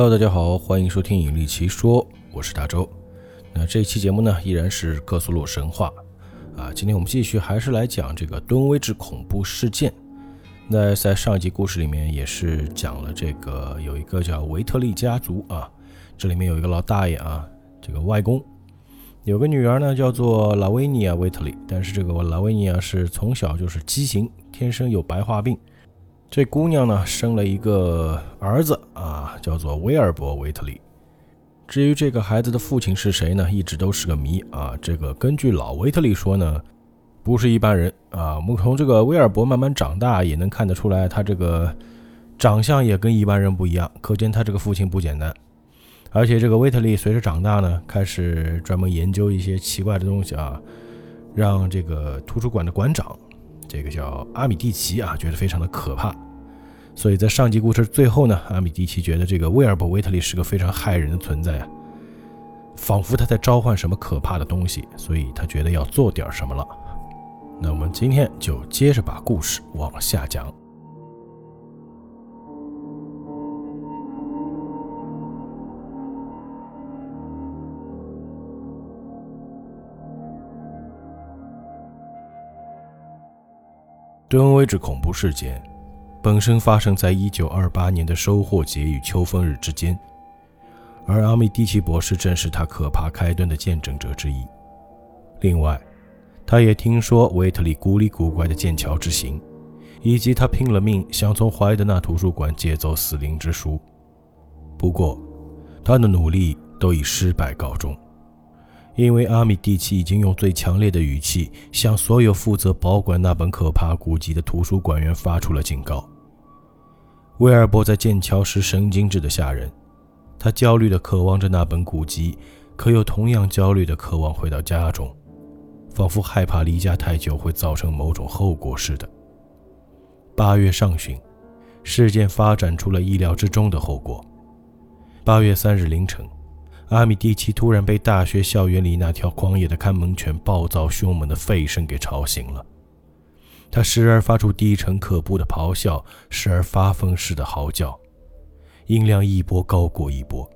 Hello，大家好，欢迎收听《引力奇说》，我是大周。那这一期节目呢，依然是克苏鲁神话啊。今天我们继续还是来讲这个敦威治恐怖事件。那在上一集故事里面也是讲了这个有一个叫维特利家族啊，这里面有一个老大爷啊，这个外公有个女儿呢，叫做拉维尼亚·维特利，但是这个拉维尼亚是从小就是畸形，天生有白化病。这姑娘呢，生了一个儿子啊，叫做威尔伯·维特利。至于这个孩子的父亲是谁呢，一直都是个谜啊。这个根据老维特利说呢，不是一般人啊。我们从这个威尔伯慢慢长大，也能看得出来，他这个长相也跟一般人不一样，可见他这个父亲不简单。而且这个维特利随着长大呢，开始专门研究一些奇怪的东西啊，让这个图书馆的馆长。这个叫阿米蒂奇啊，觉得非常的可怕，所以在上集故事最后呢，阿米蒂奇觉得这个威尔伯·维特利是个非常害人的存在啊，仿佛他在召唤什么可怕的东西，所以他觉得要做点什么了。那我们今天就接着把故事往下讲。敦威治恐怖事件本身发生在1928年的收获节与秋风日之间，而阿米蒂奇博士正是他可怕开端的见证者之一。另外，他也听说维特利古里古怪的剑桥之行，以及他拼了命想从怀德纳图书馆借走死灵之书。不过，他的努力都以失败告终。因为阿米蒂奇已经用最强烈的语气向所有负责保管那本可怕古籍的图书馆员发出了警告。威尔伯在剑桥时神经质的吓人，他焦虑地渴望着那本古籍，可又同样焦虑地渴望回到家中，仿佛害怕离家太久会造成某种后果似的。八月上旬，事件发展出了意料之中的后果。八月三日凌晨。阿米蒂奇突然被大学校园里那条狂野的看门犬暴躁凶猛的吠声给吵醒了。他时而发出低沉可怖的咆哮，时而发疯似的嚎叫，音量一波高过一波，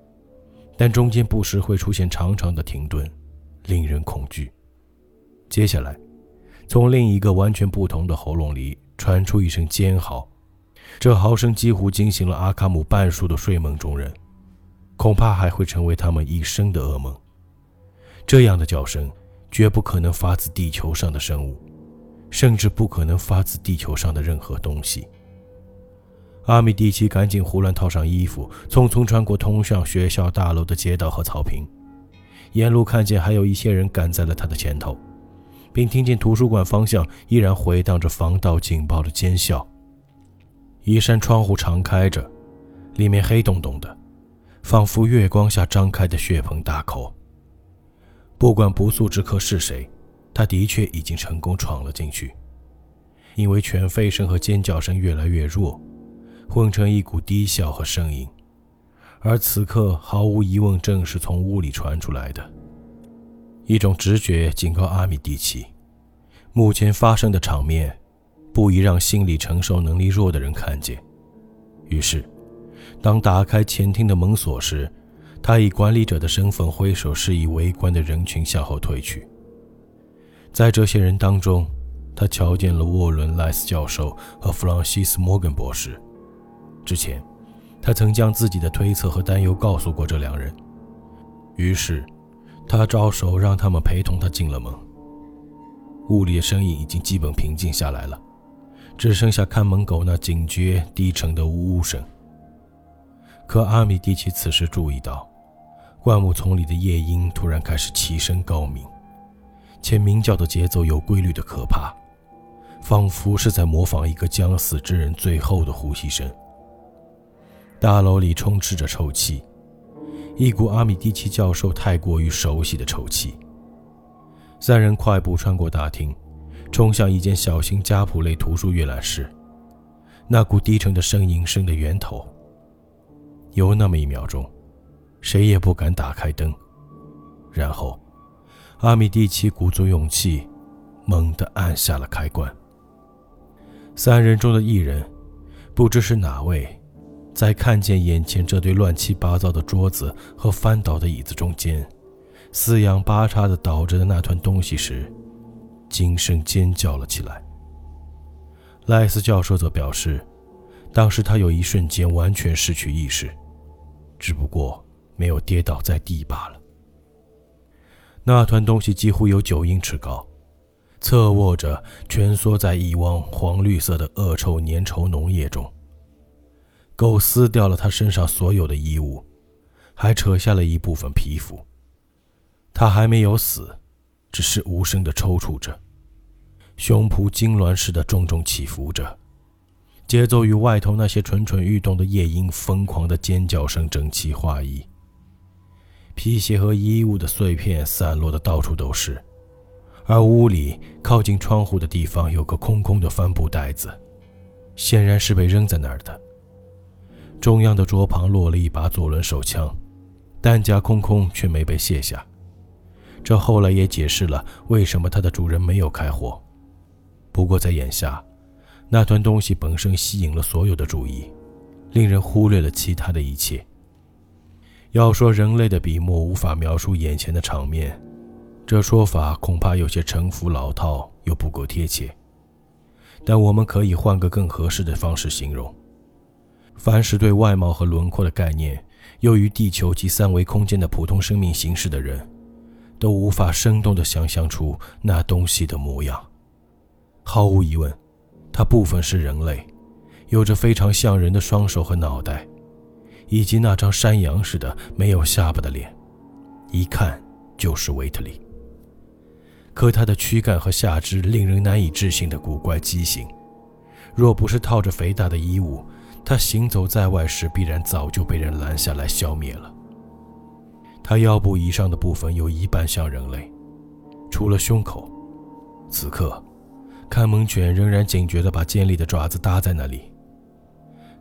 但中间不时会出现长长的停顿，令人恐惧。接下来，从另一个完全不同的喉咙里传出一声尖嚎，这嚎声几乎惊醒了阿卡姆半数的睡梦中人。恐怕还会成为他们一生的噩梦。这样的叫声绝不可能发自地球上的生物，甚至不可能发自地球上的任何东西。阿米蒂奇赶紧胡乱套上衣服，匆匆穿过通向学校大楼的街道和草坪，沿路看见还有一些人赶在了他的前头，并听见图书馆方向依然回荡着防盗警报的尖啸。一扇窗户敞开着，里面黑洞洞的。仿佛月光下张开的血盆大口。不管不速之客是谁，他的确已经成功闯了进去。因为犬吠声和尖叫声越来越弱，混成一股低笑和呻吟，而此刻毫无疑问正是从屋里传出来的。一种直觉警告阿米蒂奇，目前发生的场面，不宜让心理承受能力弱的人看见。于是。当打开前厅的门锁时，他以管理者的身份挥手示意围观的人群向后退去。在这些人当中，他瞧见了沃伦·莱斯教授和弗朗西斯·摩根博士。之前，他曾将自己的推测和担忧告诉过这两人。于是，他招手让他们陪同他进了门。屋里的声音已经基本平静下来了，只剩下看门狗那警觉低沉的呜呜声。可阿米蒂奇此时注意到，灌木丛里的夜莺突然开始齐声高鸣，且鸣叫的节奏有规律的可怕，仿佛是在模仿一个将死之人最后的呼吸声。大楼里充斥着臭气，一股阿米蒂奇教授太过于熟悉的臭气。三人快步穿过大厅，冲向一间小型家谱类图书阅览室，那股低沉的声音声的源头。有那么一秒钟，谁也不敢打开灯。然后，阿米蒂奇鼓足勇气，猛地按下了开关。三人中的一人，不知是哪位，在看见眼前这堆乱七八糟的桌子和翻倒的椅子中间，四仰八叉的倒着的那团东西时，惊声尖叫了起来。赖斯教授则表示，当时他有一瞬间完全失去意识，只不过没有跌倒在地罢了。那团东西几乎有九英尺高，侧卧着，蜷缩在一汪黄绿色的恶臭粘稠浓液中。狗撕掉了他身上所有的衣物，还扯下了一部分皮肤。他还没有死，只是无声地抽搐着，胸脯痉挛似的重重起伏着，节奏与外头那些蠢蠢欲动的夜莺疯狂的尖叫声整齐划一。皮鞋和衣物的碎片散落的到处都是，而屋里靠近窗户的地方有个空空的帆布袋子，显然是被扔在那儿的。中央的桌旁落了一把左轮手枪，弹夹空空，却没被卸下。这后来也解释了为什么它的主人没有开火。不过在眼下，那团东西本身吸引了所有的注意，令人忽略了其他的一切。要说人类的笔墨无法描述眼前的场面，这说法恐怕有些陈腐老套，又不够贴切。但我们可以换个更合适的方式形容。凡是对外貌和轮廓的概念优于地球及三维空间的普通生命形式的人，都无法生动地想象出那东西的模样。毫无疑问，它部分是人类，有着非常像人的双手和脑袋，以及那张山羊似的没有下巴的脸，一看就是维特利。可它的躯干和下肢令人难以置信的古怪畸形，若不是套着肥大的衣物。他行走在外时，必然早就被人拦下来消灭了。他腰部以上的部分有一半像人类，除了胸口。此刻，看门犬仍然警觉地把尖利的爪子搭在那里。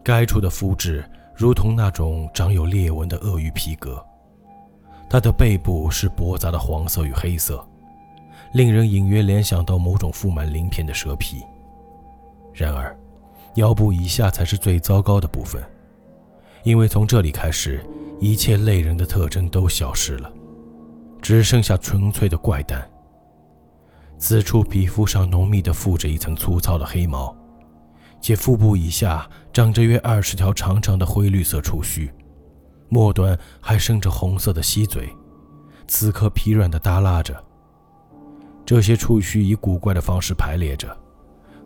该处的肤质如同那种长有裂纹的鳄鱼皮革。它的背部是驳杂的黄色与黑色，令人隐约联想到某种覆满鳞片的蛇皮。然而。腰部以下才是最糟糕的部分，因为从这里开始，一切类人的特征都消失了，只剩下纯粹的怪诞。此处皮肤上浓密地附着一层粗糙的黑毛，且腹部以下长着约二十条长长的灰绿色触须，末端还生着红色的吸嘴，此刻疲软地耷拉着。这些触须以古怪的方式排列着。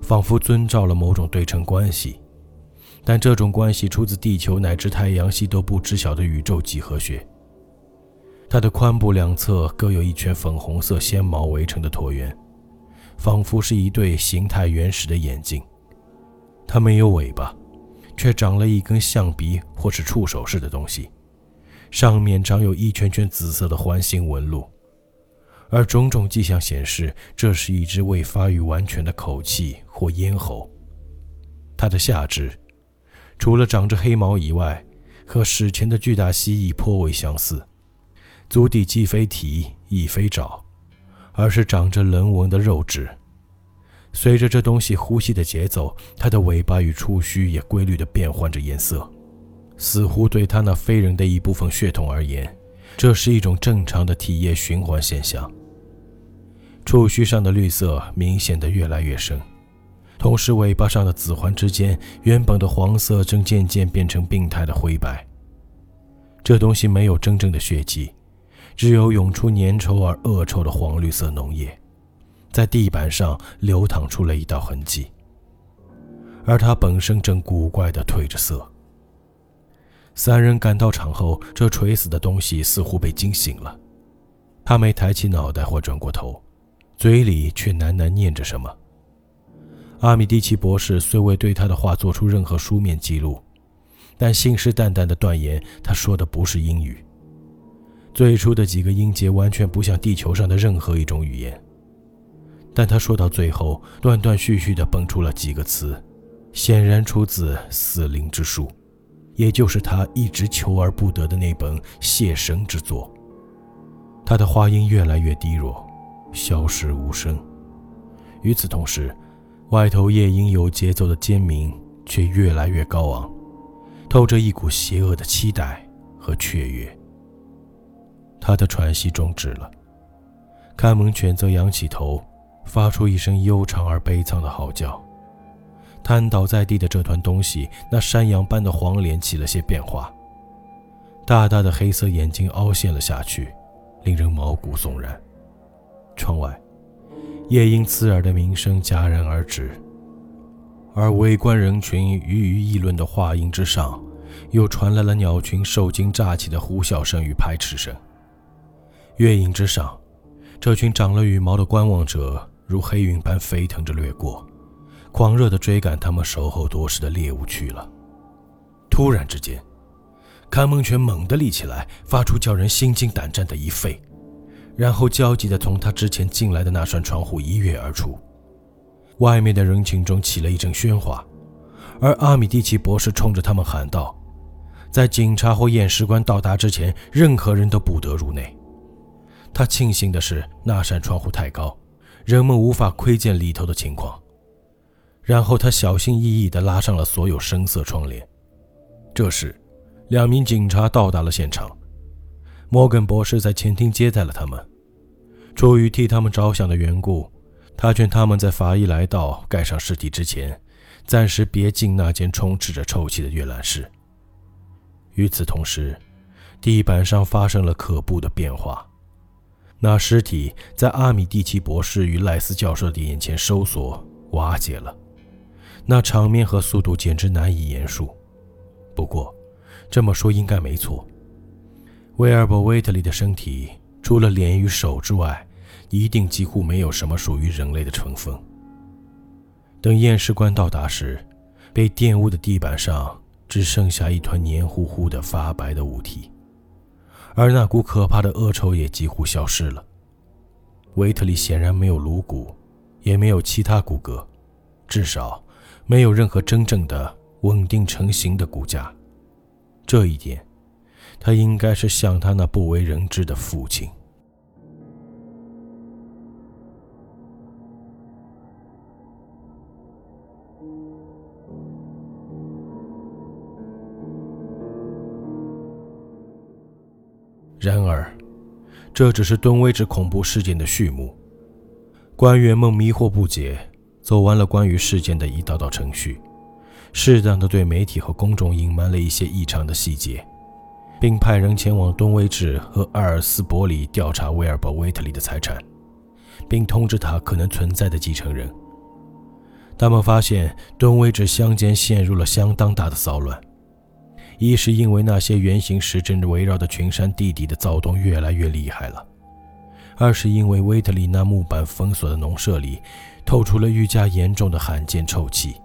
仿佛遵照了某种对称关系，但这种关系出自地球乃至太阳系都不知晓的宇宙几何学。它的髋部两侧各有一圈粉红色纤毛围成的椭圆，仿佛是一对形态原始的眼睛。它没有尾巴，却长了一根象鼻或是触手似的东西，上面长有一圈圈紫色的环形纹路。而种种迹象显示，这是一只未发育完全的口器或咽喉。它的下肢，除了长着黑毛以外，和史前的巨大蜥蜴颇为相似，足底既非蹄亦非爪，而是长着棱纹的肉质。随着这东西呼吸的节奏，它的尾巴与触须也规律地变换着颜色，似乎对它那非人的一部分血统而言。这是一种正常的体液循环现象。触须上的绿色明显的越来越深，同时尾巴上的紫环之间，原本的黄色正渐渐变成病态的灰白。这东西没有真正的血迹，只有涌出粘稠而恶臭的黄绿色脓液，在地板上流淌出了一道痕迹，而它本身正古怪地褪着色。三人赶到场后，这垂死的东西似乎被惊醒了。他没抬起脑袋或转过头，嘴里却喃喃念着什么。阿米蒂奇博士虽未对他的话做出任何书面记录，但信誓旦旦地断言他说的不是英语。最初的几个音节完全不像地球上的任何一种语言，但他说到最后，断断续续地蹦出了几个词，显然出自死灵之书。也就是他一直求而不得的那本谢神之作。他的话音越来越低弱，消失无声。与此同时，外头夜莺有节奏的尖鸣却越来越高昂，透着一股邪恶的期待和雀跃。他的喘息终止了，看门犬则仰起头，发出一声悠长而悲惨的嚎叫。瘫倒在地的这团东西，那山羊般的黄脸起了些变化，大大的黑色眼睛凹陷了下去，令人毛骨悚然。窗外，夜莺刺耳的鸣声戛然而止，而围观人群鱼鱼议论的话音之上，又传来了鸟群受惊乍起的呼啸声与拍翅声。月影之上，这群长了羽毛的观望者如黑云般飞腾着掠过。狂热地追赶他们守候多时的猎物去了。突然之间，看门犬猛地立起来，发出叫人心惊胆战的一吠，然后焦急地从他之前进来的那扇窗户一跃而出。外面的人群中起了一阵喧哗，而阿米蒂奇博士冲着他们喊道：“在警察或验尸官到达之前，任何人都不得入内。”他庆幸的是，那扇窗户太高，人们无法窥见里头的情况。然后他小心翼翼地拉上了所有深色窗帘。这时，两名警察到达了现场。摩根博士在前厅接待了他们。出于替他们着想的缘故，他劝他们在法医来到盖上尸体之前，暂时别进那间充斥着臭气的阅览室。与此同时，地板上发生了可怖的变化。那尸体在阿米蒂奇博士与赖斯教授的眼前收缩、瓦解了。那场面和速度简直难以言述。不过，这么说应该没错。威尔伯·威特利的身体除了脸与手之外，一定几乎没有什么属于人类的成分。等验尸官到达时，被玷污的地板上只剩下一团黏糊糊的发白的物体，而那股可怕的恶臭也几乎消失了。维特利显然没有颅骨，也没有其他骨骼，至少。没有任何真正的稳定成型的骨架，这一点，他应该是像他那不为人知的父亲。然而，这只是敦威治恐怖事件的序幕。官员们迷惑不解。走完了关于事件的一道道程序，适当的对媒体和公众隐瞒了一些异常的细节，并派人前往敦威治和阿尔斯伯里调查威尔伯·威特利的财产，并通知他可能存在的继承人。他们发现敦威治乡间陷入了相当大的骚乱，一是因为那些圆形石阵围绕的群山地底的躁动越来越厉害了，二是因为威特利那木板封锁的农舍里。透出了愈加严重的罕见臭气，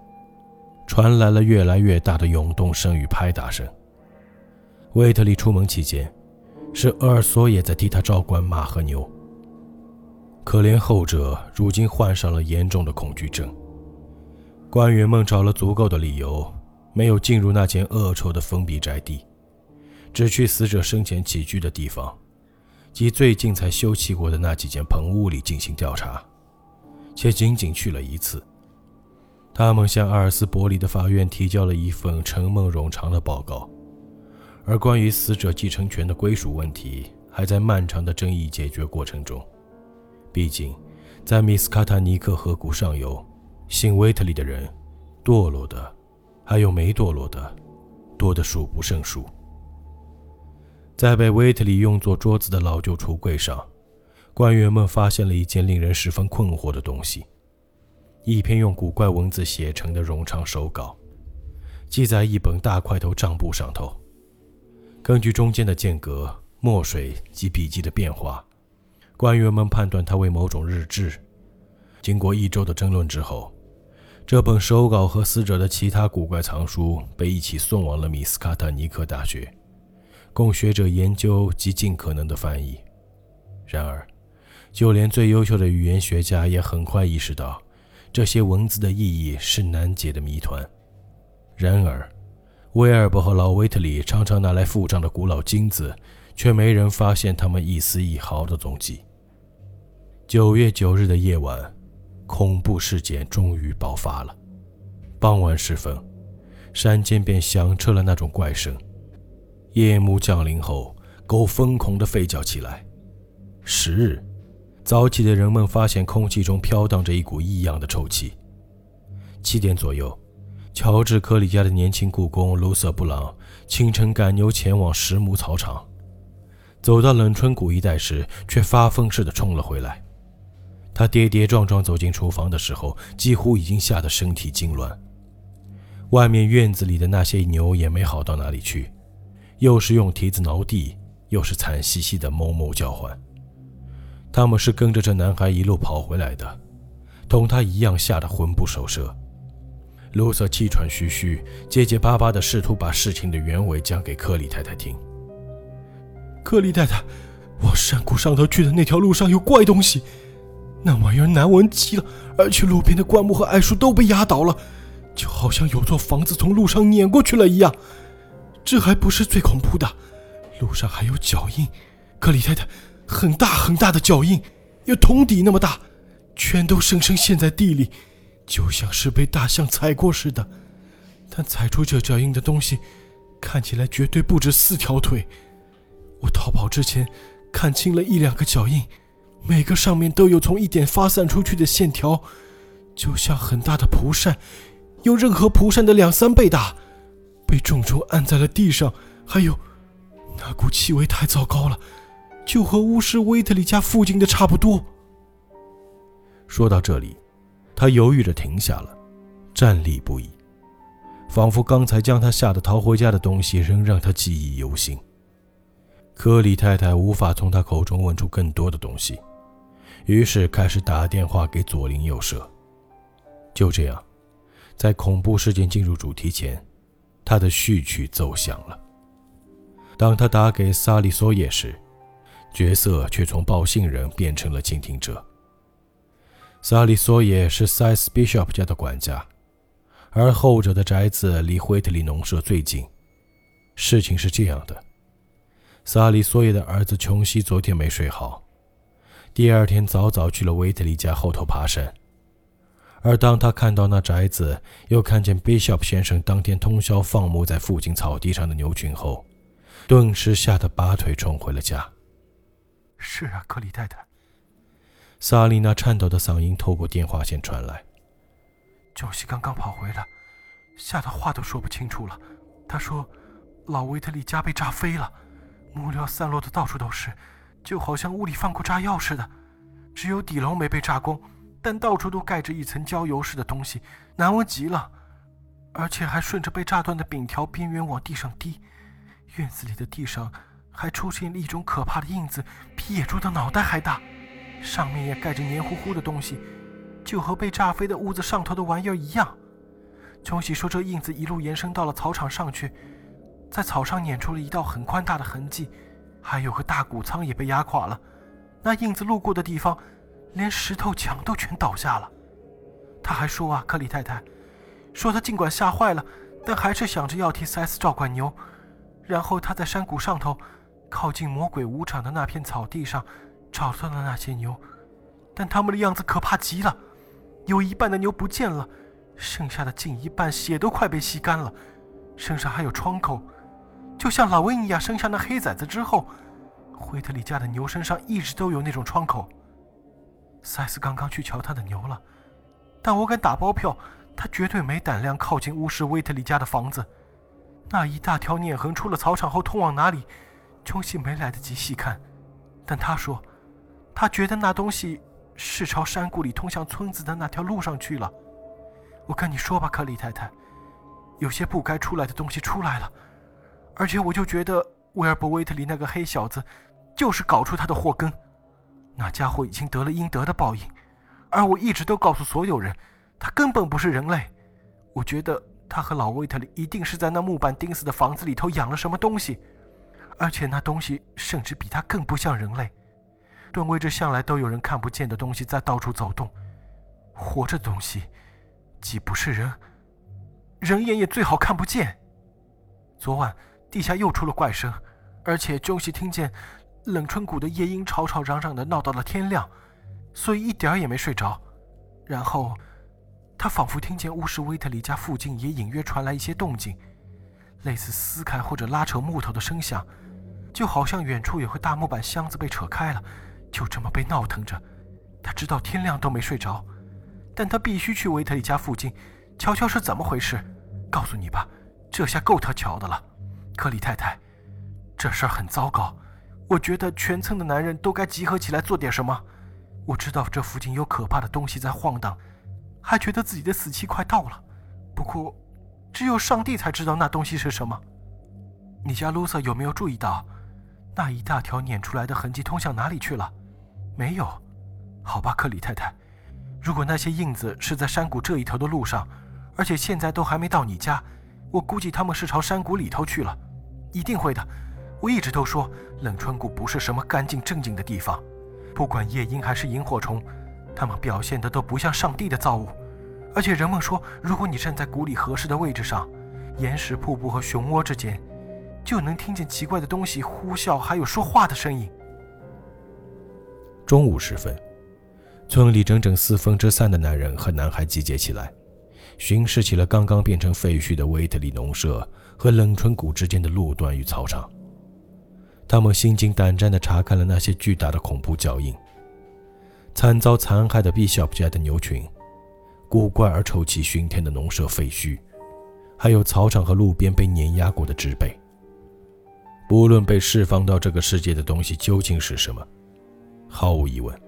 传来了越来越大的涌动声与拍打声。威特利出门期间，是厄尔索也在替他照管马和牛。可怜后者如今患上了严重的恐惧症。官员们找了足够的理由，没有进入那间恶臭的封闭宅地，只去死者生前起居的地方，及最近才修葺过的那几间棚屋里进行调查。且仅仅去了一次。他们向阿尔斯伯里的法院提交了一份沉闷冗长的报告，而关于死者继承权的归属问题还在漫长的争议解决过程中。毕竟，在米斯卡塔尼克河谷上游，姓威特利的人，堕落的，还有没堕落的，多得数不胜数。在被威特利用作桌子的老旧橱柜上。官员们发现了一件令人十分困惑的东西：一篇用古怪文字写成的冗长手稿，记在一本大块头账簿上头。根据中间的间隔、墨水及笔记的变化，官员们判断它为某种日志。经过一周的争论之后，这本手稿和死者的其他古怪藏书被一起送往了米斯卡塔尼克大学，供学者研究及尽可能的翻译。然而，就连最优秀的语言学家也很快意识到，这些文字的意义是难解的谜团。然而，威尔伯和老维特里常常拿来付账的古老金子，却没人发现他们一丝一毫的踪迹。九月九日的夜晚，恐怖事件终于爆发了。傍晚时分，山间便响彻了那种怪声。夜幕降临后，狗疯狂地吠叫起来。十日，早起的人们发现空气中飘荡着一股异样的臭气。七点左右，乔治·科里家的年轻雇工卢瑟·布朗清晨赶牛前往石木草场，走到冷春谷一带时，却发疯似的冲了回来。他跌跌撞撞走进厨房的时候，几乎已经吓得身体痉挛。外面院子里的那些牛也没好到哪里去，又是用蹄子挠地，又是惨兮兮的哞哞叫唤。他们是跟着这男孩一路跑回来的，同他一样吓得魂不守舍。卢瑟气喘吁吁、结结巴巴地试图把事情的原委讲给克里太太听。克里太太，往山谷上头去的那条路上有怪东西，那玩意儿难闻极了，而且路边的灌木和矮树都被压倒了，就好像有座房子从路上碾过去了一样。这还不是最恐怖的，路上还有脚印，克里太太。很大很大的脚印，有桶底那么大，全都深深陷在地里，就像是被大象踩过似的。但踩出这脚印的东西，看起来绝对不止四条腿。我逃跑之前看清了一两个脚印，每个上面都有从一点发散出去的线条，就像很大的蒲扇，有任何蒲扇的两三倍大，被重重按在了地上。还有，那股气味太糟糕了。就和巫师威特里家附近的差不多。说到这里，他犹豫着停下了，站立不已，仿佛刚才将他吓得逃回家的东西仍让他记忆犹新。科里太太无法从他口中问出更多的东西，于是开始打电话给左邻右舍。就这样，在恐怖事件进入主题前，他的序曲奏响了。当他打给萨利索耶时，角色却从报信人变成了倾听者。萨利索耶是塞斯· Bishop 家的管家，而后者的宅子离惠特里农舍最近。事情是这样的：萨利索耶的儿子琼西昨天没睡好，第二天早早去了维特利家后头爬山。而当他看到那宅子，又看见 Bishop 先生当天通宵放牧在附近草地上的牛群后，顿时吓得拔腿冲回了家。是啊，克里太太。萨丽娜颤抖的嗓音透过电话线传来。九西刚刚跑回来，吓得话都说不清楚了。他说：“老维特利家被炸飞了，木料散落的到处都是，就好像屋里放过炸药似的。只有底楼没被炸光，但到处都盖着一层焦油似的东西，难闻极了。而且还顺着被炸断的饼条边缘往地上滴。院子里的地上……”还出现了一种可怕的印子，比野猪的脑袋还大，上面也盖着黏糊糊的东西，就和被炸飞的屋子上头的玩意儿一样。琼喜说，这印子一路延伸到了草场上去，在草上碾出了一道很宽大的痕迹，还有个大谷仓也被压垮了。那印子路过的地方，连石头墙都全倒下了。他还说啊，克里太太，说他尽管吓坏了，但还是想着要替塞斯照管牛，然后他在山谷上头。靠近魔鬼舞场的那片草地上，找到了那些牛，但他们的样子可怕极了。有一半的牛不见了，剩下的近一半血都快被吸干了，身上还有创口，就像老维尼亚生下那黑崽子之后，惠特里家的牛身上一直都有那种创口。塞斯刚刚去瞧他的牛了，但我敢打包票，他绝对没胆量靠近巫师威特里家的房子。那一大条碾痕出了草场后通往哪里？琼西没来得及细看，但他说，他觉得那东西是朝山谷里通向村子的那条路上去了。我跟你说吧，克里太太，有些不该出来的东西出来了，而且我就觉得威尔伯威特里那个黑小子就是搞出他的祸根。那家伙已经得了应得的报应，而我一直都告诉所有人，他根本不是人类。我觉得他和老威特里一定是在那木板钉死的房子里头养了什么东西。而且那东西甚至比他更不像人类，顿位这向来都有人看不见的东西在到处走动，活着的东西既不是人，人眼也最好看不见。昨晚地下又出了怪声，而且中西听见冷春谷的夜莺吵吵嚷嚷的闹到了天亮，所以一点儿也没睡着。然后他仿佛听见巫师威特里家附近也隐约传来一些动静，类似撕开或者拉扯木头的声响，就好像远处有个大木板箱子被扯开了，就这么被闹腾着。他直到天亮都没睡着，但他必须去威特里家附近，瞧瞧是怎么回事。告诉你吧，这下够他瞧的了，克里太太，这事儿很糟糕。我觉得全村的男人都该集合起来做点什么。我知道这附近有可怕的东西在晃荡，还觉得自己的死期快到了。不过，只有上帝才知道那东西是什么。你家卢瑟有没有注意到，那一大条碾出来的痕迹通向哪里去了？没有。好吧，克里太太，如果那些印子是在山谷这一头的路上，而且现在都还没到你家，我估计他们是朝山谷里头去了。一定会的。我一直都说冷川谷不是什么干净正经的地方，不管夜莺还是萤火虫，它们表现的都不像上帝的造物。而且人们说，如果你站在谷里合适的位置上，岩石瀑布和熊窝之间，就能听见奇怪的东西呼啸，还有说话的声音。中午时分，村里整整四分之三的男人和男孩集结起来，巡视起了刚刚变成废墟的威特里农舍和冷春谷之间的路段与操场。他们心惊胆战地查看了那些巨大的恐怖脚印：惨遭残害的 Bishop 家的牛群，古怪而臭气熏天的农舍废墟，还有草场和路边被碾压过的植被。不论被释放到这个世界的东西究竟是什么，毫无疑问，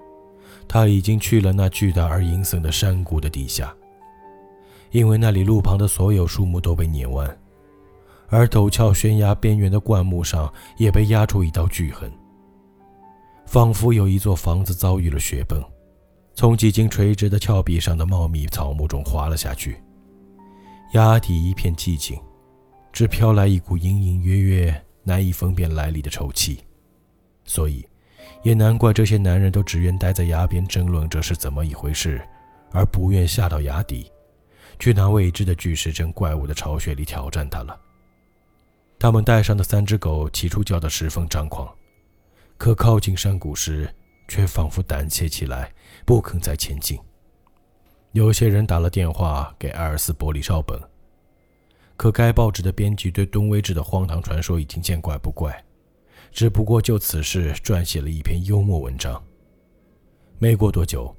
他已经去了那巨大而阴森的山谷的底下，因为那里路旁的所有树木都被碾弯。而陡峭悬崖边缘的灌木上也被压出一道巨痕，仿佛有一座房子遭遇了雪崩，从几经垂直的峭壁上的茂密草木中滑了下去。崖底一片寂静，只飘来一股隐隐约约、难以分辨来历的臭气。所以，也难怪这些男人都只愿待在崖边争论这是怎么一回事，而不愿下到崖底，去那未知的巨石阵怪物的巢穴里挑战他了。他们带上的三只狗起初叫得十分张狂，可靠近山谷时，却仿佛胆怯起来，不肯再前进。有些人打了电话给埃尔斯伯里绍本，可该报纸的编辑对东威治的荒唐传说已经见怪不怪，只不过就此事撰写了一篇幽默文章。没过多久，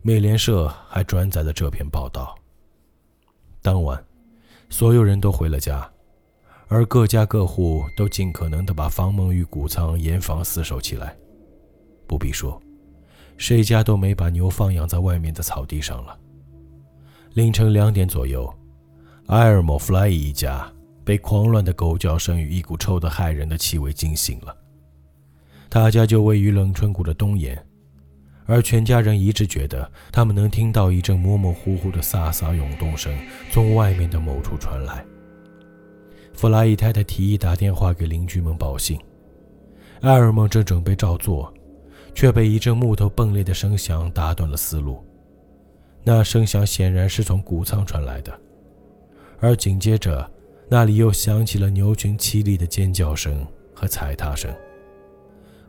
美联社还转载了这篇报道。当晚，所有人都回了家。而各家各户都尽可能地把房门与谷仓严防死守起来。不必说，谁家都没把牛放养在外面的草地上了。凌晨两点左右，埃尔莫弗莱伊一家被狂乱的狗叫声与一股臭得骇人的气味惊醒了。他家就位于冷春谷的东沿，而全家人一致觉得他们能听到一阵模模糊糊的飒飒涌动声从外面的某处传来。弗拉伊太太提议打电话给邻居们报信。埃尔蒙正准备照做，却被一阵木头崩裂的声响打断了思路。那声响显然是从谷仓传来的，而紧接着，那里又响起了牛群凄厉的尖叫声和踩踏声。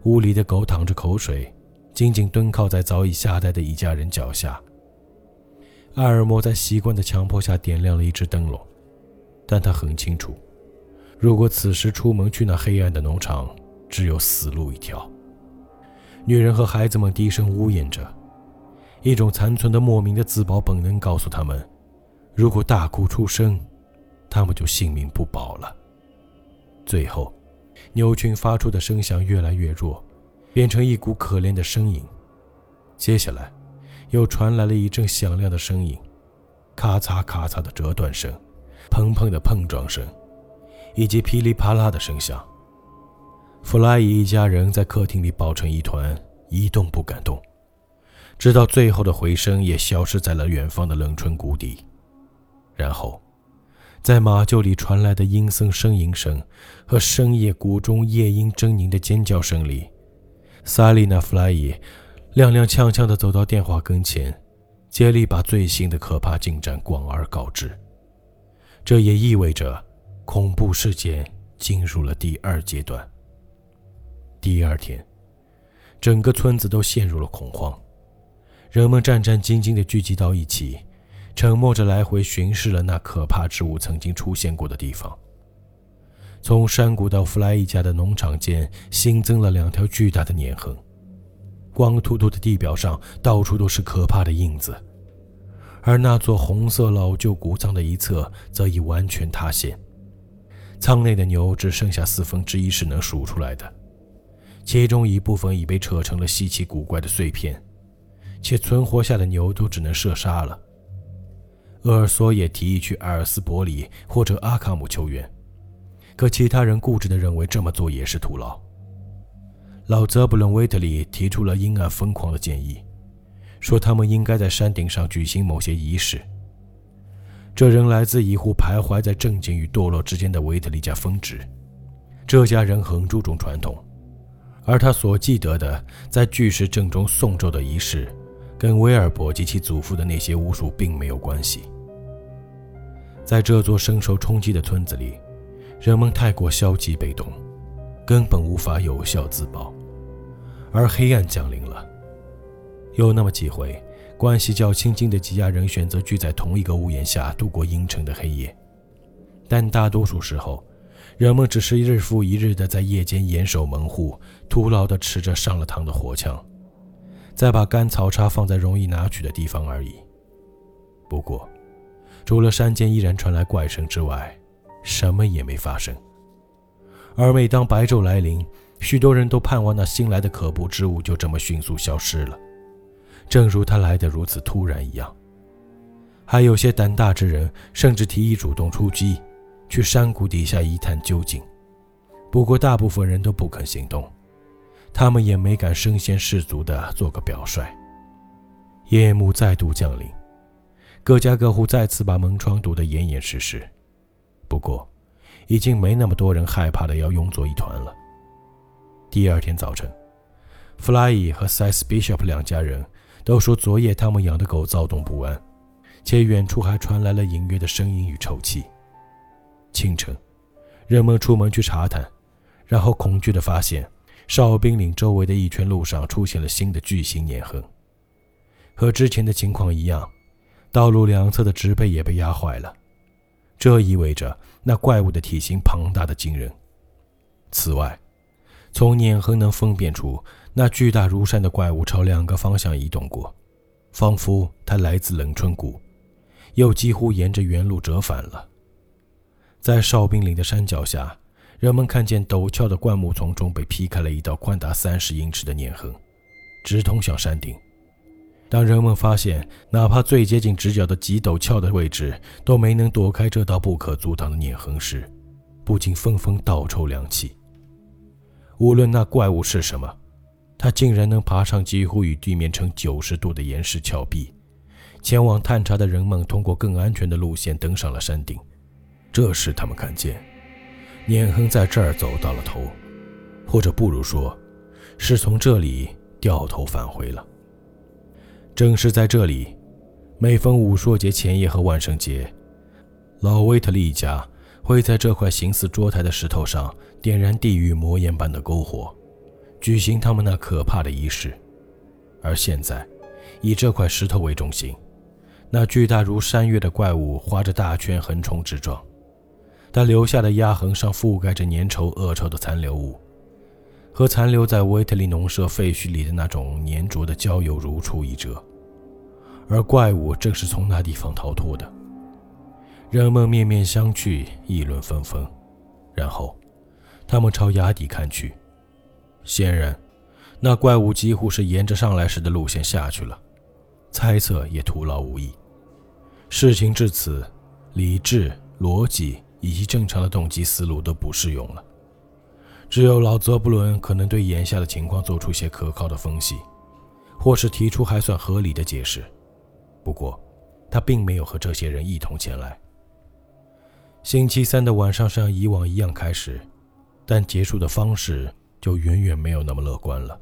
屋里的狗淌着口水，紧紧蹲靠在早已下呆的一家人脚下。埃尔莫在习惯的强迫下点亮了一只灯笼，但他很清楚。如果此时出门去那黑暗的农场，只有死路一条。女人和孩子们低声呜咽着，一种残存的莫名的自保本能告诉他们：如果大哭出声，他们就性命不保了。最后，牛群发出的声响越来越弱，变成一股可怜的呻吟。接下来，又传来了一阵响亮的声音，咔嚓咔嚓的折断声，砰砰的碰撞声。以及噼里啪啦的声响。弗莱伊一家人在客厅里抱成一团，一动不敢动，直到最后的回声也消失在了远方的冷春谷底。然后，在马厩里传来的阴森呻吟声和深夜谷中夜莺狰狞的尖叫声里，萨莉娜·弗莱伊踉踉跄跄地走到电话跟前，竭力把最新的可怕进展广而告之。这也意味着。恐怖事件进入了第二阶段。第二天，整个村子都陷入了恐慌，人们战战兢兢地聚集到一起，沉默着来回巡视了那可怕之物曾经出现过的地方。从山谷到弗莱一家的农场间新增了两条巨大的碾痕，光秃秃的地表上到处都是可怕的印子，而那座红色老旧谷仓的一侧则已完全塌陷，舱内的牛只剩下四分之一是能数出来的，其中一部分已被扯成了稀奇古怪的碎片，且存活下的牛都只能射杀了。厄尔索也提议去埃尔斯伯里或者阿卡姆求援。可其他人固执地认为这么做也是徒劳。老泽布伦·威特里提出了阴暗疯狂的建议，说他们应该在山顶上举行某些仪式。这人来自一户徘徊在正经与堕落之间的维特利家分支，这家人很注重传统，而他所记得的在巨石阵中诵咒的仪式，跟威尔伯及其祖父的那些巫术并没有关系。在这座深受冲击的村子里。人们太过消极被动，根本无法有效自保，而黑暗降临了。有那么几回，关系较亲近的几家人选择聚在同一个屋檐下度过阴沉的黑夜，但大多数时候，人们只是日复一日地在夜间严守门户，徒劳地持着上了膛的火枪，再把干草叉放在容易拿取的地方而已。不过，除了山间依然传来怪声之外，什么也没发生，而每当白昼来临，许多人都盼望那新来的可怖之物就这么迅速消失了，正如他来的如此突然一样。还有些胆大之人甚至提议主动出击，去山谷底下一探究竟。不过大部分人都不肯行动，他们也没敢身先士卒地做个表率。夜幕再度降临，各家各户再次把门窗堵得严严实实。不过，已经没那么多人害怕的要拥作一团了。第二天早晨，弗莱伊和塞斯· Bishop 两家人都说，昨夜他们养的狗躁动不安，且远处还传来了隐约的声音与臭气。清晨，人们出门去查探，然后恐惧地发现，哨兵岭周围的一圈路上出现了新的巨型碾痕。和之前的情况一样，道路两侧的植被也被压坏了。这意味着那怪物的体型庞大的惊人。此外，从碾痕能分辨出，那巨大如山的怪物朝两个方向移动过，仿佛它来自冷春谷，又几乎沿着原路折返了。在哨兵岭的山脚下，人们看见陡峭的灌木丛中被劈开了一道宽达三十英尺的碾痕，直通向山顶。当人们发现，哪怕最接近直角的极陡峭的位置都没能躲开这道不可阻挡的碾痕时，不禁纷纷倒抽凉气。无论那怪物是什么，他竟然能爬上几乎与地面呈九十度的岩石峭壁。前往探查的人们通过更安全的路线登上了山顶。这时，他们看见，碾痕在这儿走到了头，或者不如说，是从这里掉头返回了。正是在这里，每逢五朔节前夜和万圣节，老威特利一家会在这块形似桌台的石头上点燃地狱魔焰般的篝火，举行他们那可怕的仪式。而现在，以这块石头为中心，那巨大如山岳的怪物划着大圈横冲直撞，它留下的压痕上覆盖着粘稠恶臭的残留物，和残留在威特利农舍废墟里的那种粘着的焦油如出一辙。而怪物正是从那地方逃脱的。人们面面相觑，议论纷纷，然后，他们朝崖底看去。显然，那怪物几乎是沿着上来时的路线下去了。猜测也徒劳无益。事情至此，理智、逻辑以及正常的动机思路都不适用了。只有老泽布伦可能对眼下的情况做出些可靠的分析，或是提出还算合理的解释。不过，他并没有和这些人一同前来。星期三的晚上像以往一样开始，但结束的方式就远远没有那么乐观了。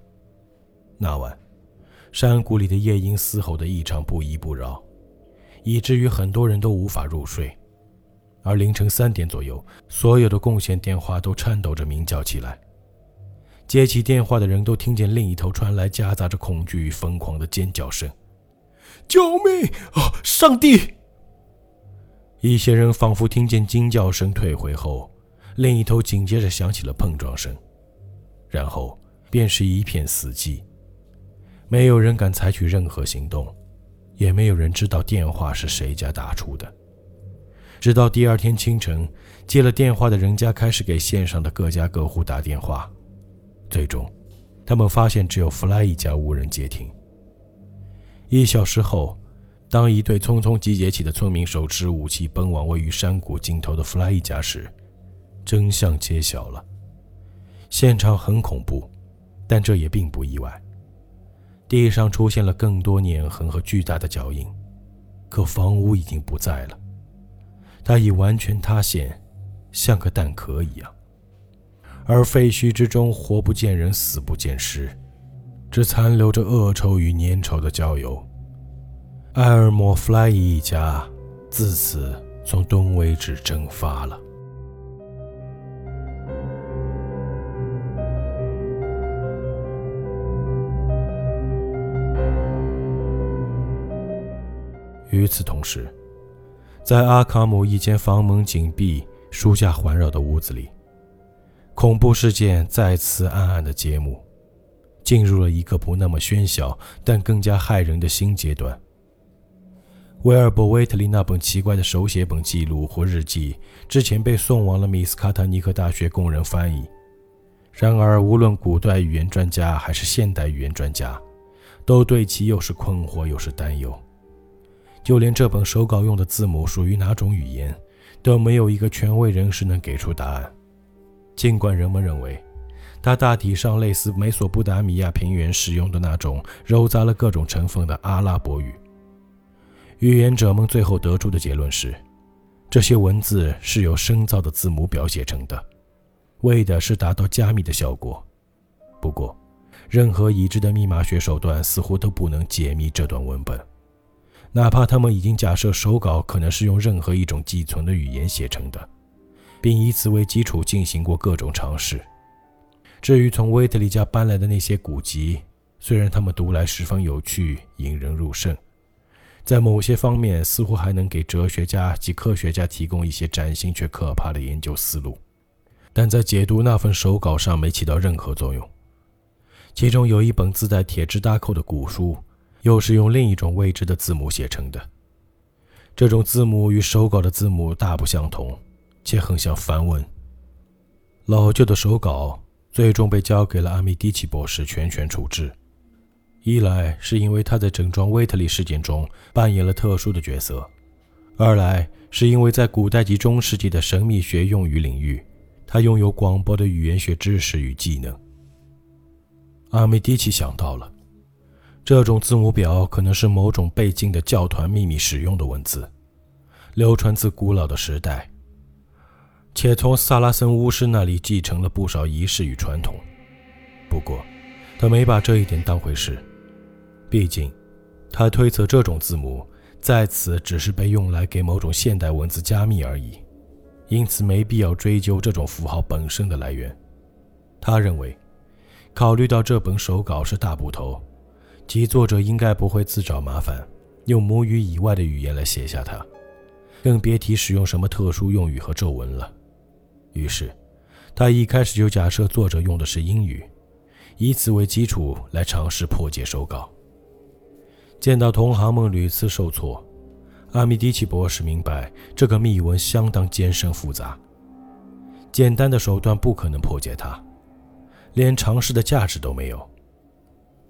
那晚，山谷里的夜莺嘶吼得异常不依不饶，以至于很多人都无法入睡。而凌晨三点左右，所有的贡献电话都颤抖着鸣叫起来。接起电话的人都听见另一头传来夹杂着恐惧与疯狂的尖叫声。救命！啊，上帝！一些人仿佛听见惊叫声退回后，另一头紧接着响起了碰撞声，然后便是一片死寂。没有人敢采取任何行动，也没有人知道电话是谁家打出的。直到第二天清晨，接了电话的人家开始给线上的各家各户打电话，最终，他们发现只有弗莱一家无人接听。一小时后，当一队匆匆集结起的村民手持武器奔往位于山谷尽头的弗莱一家时，真相揭晓了。现场很恐怖，但这也并不意外。地上出现了更多碾痕和巨大的脚印，可房屋已经不在了，它已完全塌陷，像个蛋壳一样。而废墟之中，活不见人，死不见尸，只残留着恶臭与粘稠的焦油。埃尔莫·弗莱伊一家自此从东威治蒸发了。与此同时，在阿卡姆一间房门紧闭、书架环绕的屋子里，恐怖事件再次暗暗的揭幕，进入了一个不那么喧嚣但更加骇人的新阶段。威尔伯·威特利那本奇怪的手写本记录或日记之前被送往了米斯卡特尼克大学供人翻译，然而无论古代语言专家还是现代语言专家，都对其又是困惑又是担忧。就连这本手稿用的字母属于哪种语言，都没有一个权威人士能给出答案。尽管人们认为，它大体上类似美索不达米亚平原使用的那种糅杂了各种成分的阿拉伯语，预言者们最后得出的结论是，这些文字是由深造的字母表写成的，为的是达到加密的效果。不过，任何已知的密码学手段似乎都不能解密这段文本。哪怕他们已经假设手稿可能是用任何一种寄存的语言写成的，并以此为基础进行过各种尝试。至于从威特利家搬来的那些古籍，虽然他们读来十分有趣、引人入胜，在某些方面似乎还能给哲学家及科学家提供一些崭新却可怕的研究思路，但在解读那份手稿上没起到任何作用。其中有一本自带铁质搭扣的古书。又是用另一种未知的字母写成的。这种字母与手稿的字母大不相同，且很像梵文。老旧的手稿最终被交给了阿米迪奇博士全权处置。一来是因为他在整桩威特利事件中扮演了特殊的角色，二来是因为在古代及中世纪的神秘学用语领域，他拥有广博的语言学知识与技能。阿米迪奇想到了。这种字母表可能是某种被禁的教团秘密使用的文字，流传自古老的时代，且从萨拉森巫师那里继承了不少仪式与传统。不过，他没把这一点当回事，毕竟，他推测这种字母在此只是被用来给某种现代文字加密而已，因此没必要追究这种符号本身的来源。他认为，考虑到这本手稿是大部头。其作者应该不会自找麻烦，用母语以外的语言来写下它，更别提使用什么特殊用语和咒文了。于是，他一开始就假设作者用的是英语，以此为基础来尝试破解手稿。见到同行们屡次受挫，阿米迪奇博士明白这个密文相当艰深复杂，简单的手段不可能破解它，连尝试的价值都没有。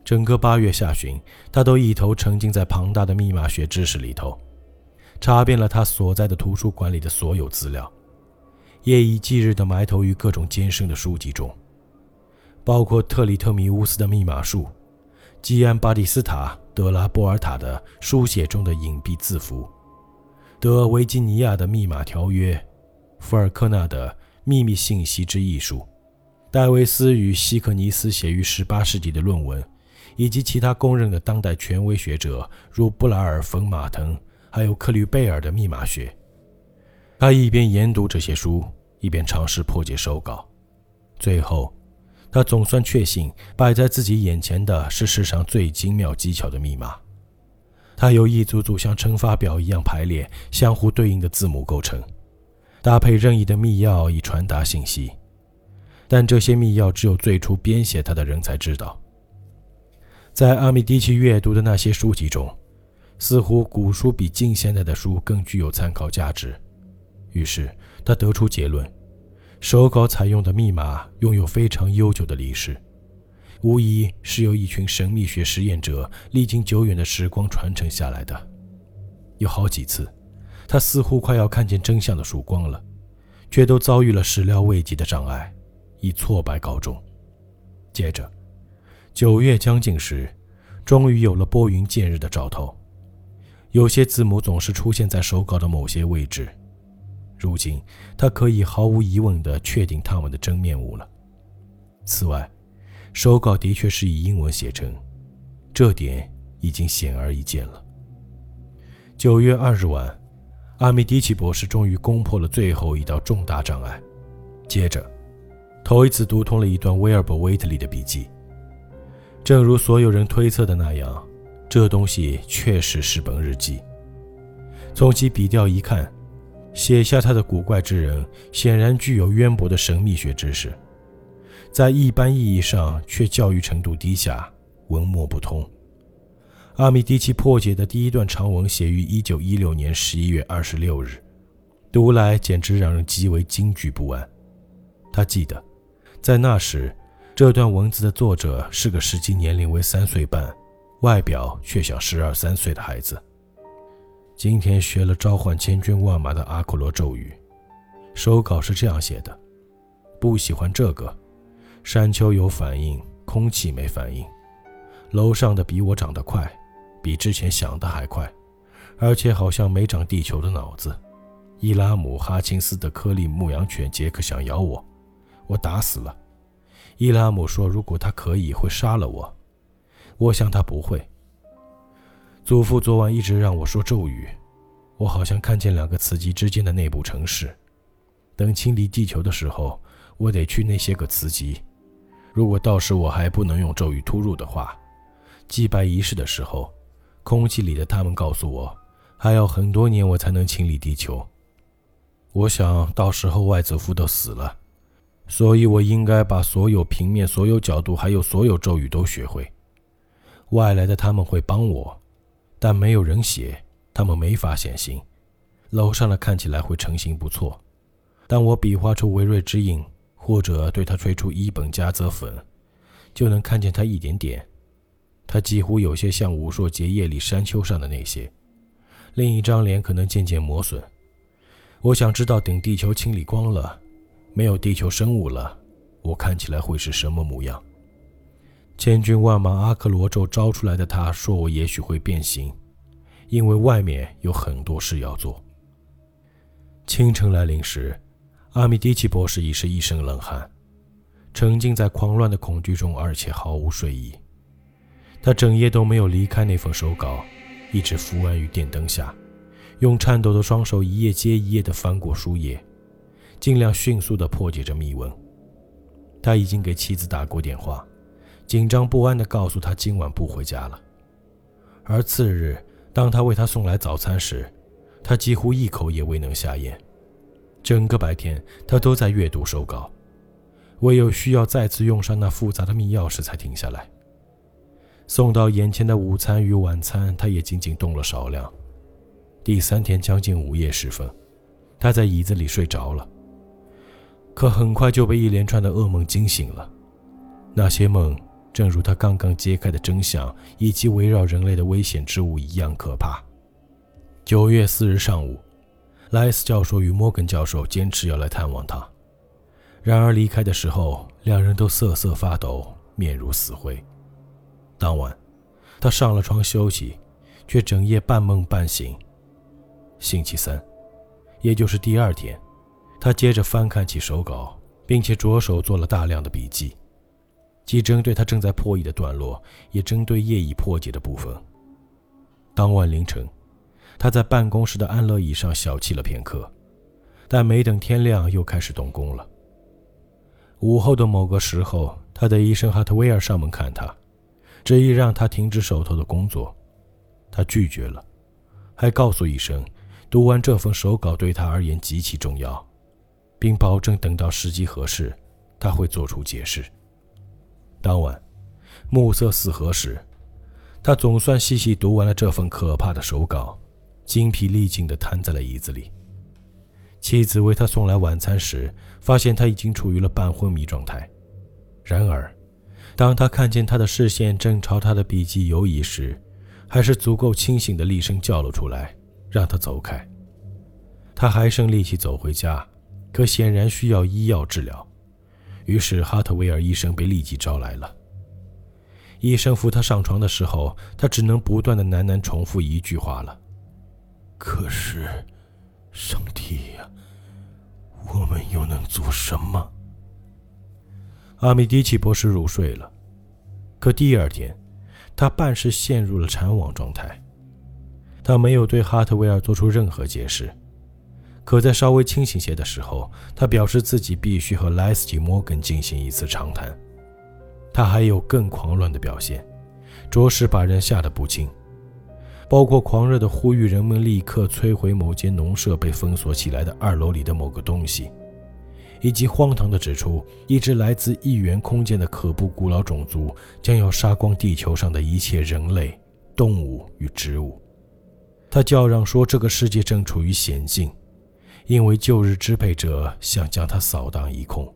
整个八月下旬，他都一头沉浸在庞大的密码学知识里头，查遍了他所在的图书馆里的所有资料，夜以继日地埋头于各种艰深的书籍中，包括特里特米乌斯的密码术、基安巴蒂斯塔德拉波尔塔的书写中的隐蔽字符、德维吉尼亚的密码条约、福尔科纳的秘密信息之艺术、戴维斯与希克尼斯写于18世纪的论文。以及其他公认的当代权威学者，如布拉尔·冯·马腾，还有克吕贝尔的密码学。他一边研读这些书，一边尝试破解手稿。最后，他总算确信，摆在自己眼前的是世上最精妙技巧的密码。它由一组组像乘法表一样排列、相互对应的字母构成，搭配任意的密钥以传达信息。但这些密钥只有最初编写它的人才知道。在阿米迪奇阅读的那些书籍中，似乎古书比近现代的书更具有参考价值。于是他得出结论：手稿采用的密码拥有非常悠久的历史。无疑是由一群神秘学实验者历经久远的时光传承下来的。有好几次，他似乎快要看见真相的曙光了，却都遭遇了始料未及的障碍，以挫败告终。接着，九月将近时，终于有了拨云见日的兆头。有些字母总是出现在手稿的某些位置，如今他可以毫无疑问地确定他们的真面目了。此外，手稿的确是以英文写成，这点已经显而易见了。九月二日晚，阿米迪奇博士终于攻破了最后一道重大障碍，接着，头一次读通了一段威尔伯·威特利的笔记。正如所有人推测的那样，这东西确实是本日记。从其笔调一看，写下他的古怪之人显然具有渊博的神秘学知识。在一般意义上，却教育程度低下，文墨不通。阿米迪奇破解的第一段长文写于一九一六年十一月二十六日，读来简直让人极为惊惧不安。他记得，在那时，这段文字的作者是个实际年龄为三岁半，外表却像十二三岁的孩子。今天学了召唤千军万马的阿库罗咒语，手稿是这样写的：不喜欢这个。山丘有反应，空气没反应。楼上的比我长得快，比之前想的还快，而且好像没长地球的脑子。伊拉姆哈钦斯的颗粒牧羊犬杰克想咬我，我打死了。伊拉姆说，如果他可以，会杀了我。我想他不会。祖父昨晚一直让我说咒语，我好像看见两个磁极之间的内部城市。等清理地球的时候，我得去那些个磁极。如果到时我还不能用咒语突入的话，祭拜仪式的时候，空气里的他们告诉我，还要很多年我才能清理地球。我想到时候外祖父都死了，所以我应该把所有平面、所有角度，还有所有咒语都学会。外来的他们会帮我，但没有人写，他们没法显形。楼上的看起来会成型不错，但我比划出维瑞之影。或者对他吹出一本加泽粉，就能看见他一点点。他几乎有些像武硕结夜里山丘上的那些。另一张脸可能渐渐磨损。我想知道，等地球清理光了，没有地球生物了，我看起来会是什么模样？千军万马阿克罗咒招出来的他说：“我也许会变形，因为外面有很多事要做。”清晨来临时。阿米迪奇博士已是一身冷汗，沉浸在狂乱的恐惧中，而且毫无睡意。他整夜都没有离开那份手稿，一直伏案于电灯下，用颤抖的双手一页接一页地翻过书页，尽量迅速地破解着密文。他已经给妻子打过电话，紧张不安地告诉他今晚不回家了。而次日，当他为他送来早餐时，他几乎一口也未能下咽。整个白天，他都在阅读手稿，唯有需要再次用上那复杂的密钥时才停下来。送到眼前的午餐与晚餐，他也仅仅动了少量。第三天将近午夜时分，他在椅子里睡着了，可很快就被一连串的噩梦惊醒了。那些梦，正如他刚刚揭开的真相以及围绕人类的危险之物一样可怕。九月四日上午。莱斯教授与摩根教授坚持要来探望他，然而离开的时候，两人都瑟瑟发抖，面如死灰。当晚，他上了床休息，却整夜半梦半醒。星期三，也就是第二天，他接着翻看起手稿，并且着手做了大量的笔记，既针对他正在破译的段落，也针对业已破解的部分。当晚凌晨。他在办公室的安乐椅上小憩了片刻，但没等天亮，又开始动工了。午后的某个时候，他的医生哈特威尔上门看他，执意让他停止手头的工作。他拒绝了，还告诉医生，读完这份手稿对他而言极其重要，并保证等到时机合适，他会做出解释。当晚，暮色四合时，他总算细细读完了这份可怕的手稿，精疲力尽地瘫在了椅子里。妻子为他送来晚餐时，发现他已经处于了半昏迷状态。然而，当他看见他的视线正朝他的笔记游移时，还是足够清醒的厉声叫了出来，让他走开。他还剩力气走回家，可显然需要医药治疗。于是，哈特威尔医生被立即招来了。医生扶他上床的时候，他只能不断的喃喃重复一句话了：“可是，上帝呀！”我们又能做什么？阿米迪奇博士入睡了，可第二天，他半是陷入了缠网状态。他没有对哈特维尔做出任何解释，可在稍微清醒些的时候，他表示自己必须和莱斯基·摩根进行一次长谈。他还有更狂乱的表现，着实把人吓得不轻。包括狂热的呼吁人们立刻摧毁某间农舍被封锁起来的二楼里的某个东西，以及荒唐地指出一只来自异元空间的可怖古老种族将要杀光地球上的一切人类、动物与植物。他叫嚷说，这个世界正处于险境，因为旧日支配者想将它扫荡一空，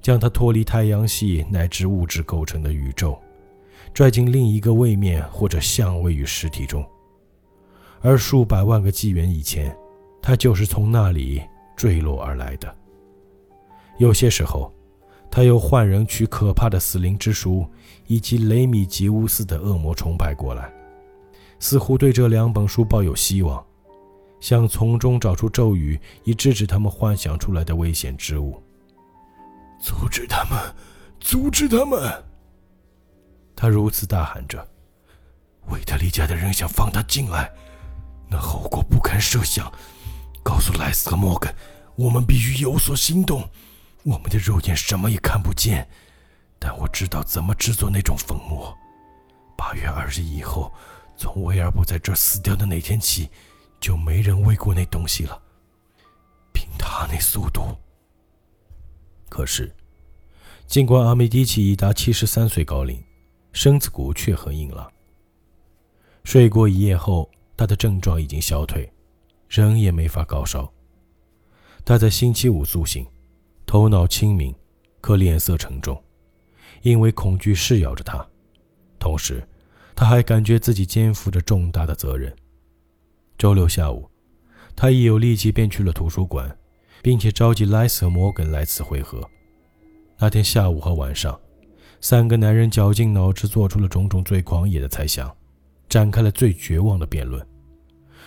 将它脱离太阳系乃至物质构成的宇宙。拽进另一个位面或者相位与实体中，而数百万个纪元以前，它就是从那里坠落而来的。有些时候，他又换人取可怕的死灵之书以及雷米吉乌斯的恶魔崇拜过来，似乎对这两本书抱有希望，想从中找出咒语以制止他们幻想出来的危险之物。阻止他们，阻止他们！他如此大喊着：“维特利家的人想放他进来，那后果不堪设想。告诉莱斯和莫根，我们必须有所行动。我们的肉眼什么也看不见，但我知道怎么制作那种粉末。八月二日以后，从威尔伯在这死掉的那天起，就没人喂过那东西了。凭他那速度。可是，尽管阿梅迪奇已达七十三岁高龄。”身子骨却很硬朗。睡过一夜后，他的症状已经消退，人也没法高烧。他在星期五苏醒，头脑清明，可脸色沉重，因为恐惧噬咬着他。同时，他还感觉自己肩负着重大的责任。周六下午，他一有力气便去了图书馆，并且召集莱斯和摩根来此会合。那天下午和晚上。三个男人绞尽脑汁做出了种种最狂野的猜想，展开了最绝望的辩论。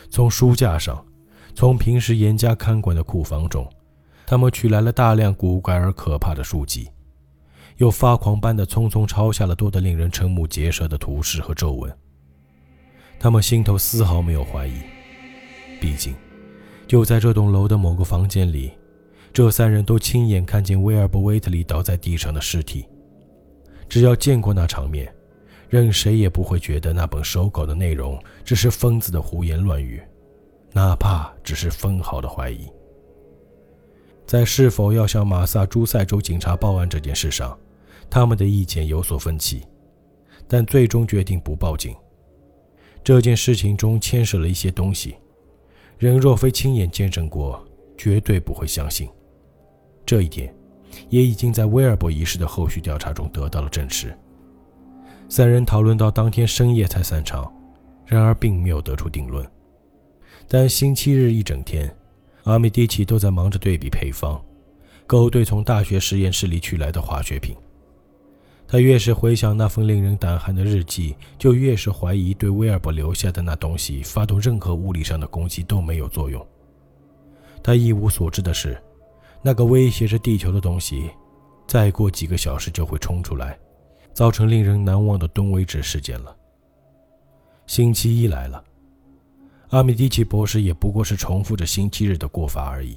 从书架上，从平时严加看管的库房中，他们取来了大量古怪而可怕的书籍，又发狂般的匆匆抄下了多得令人瞠目结舌的图示和皱纹。他们心头丝毫没有怀疑，毕竟，就在这栋楼的某个房间里，这三人都亲眼看见威尔伯·威特里倒在地上的尸体。只要见过那场面，任谁也不会觉得那本手稿的内容只是疯子的胡言乱语，哪怕只是分毫的怀疑。在是否要向马萨诸塞州警察报案这件事上，他们的意见有所分歧，但最终决定不报警。这件事情中牵涉了一些东西，人若非亲眼见证过，绝对不会相信。这一点。也已经在威尔伯一事的后续调查中得到了证实。三人讨论到当天深夜才散场，然而并没有得出定论。但星期日一整天，阿米蒂奇都在忙着对比配方，勾兑从大学实验室里取来的化学品。他越是回想那份令人胆寒的日记，就越是怀疑对威尔伯留下的那东西发动任何物理上的攻击都没有作用。他一无所知的是。那个威胁着地球的东西，再过几个小时就会冲出来，造成令人难忘的东威治事件了。星期一来了，阿米迪奇博士也不过是重复着星期日的过法而已，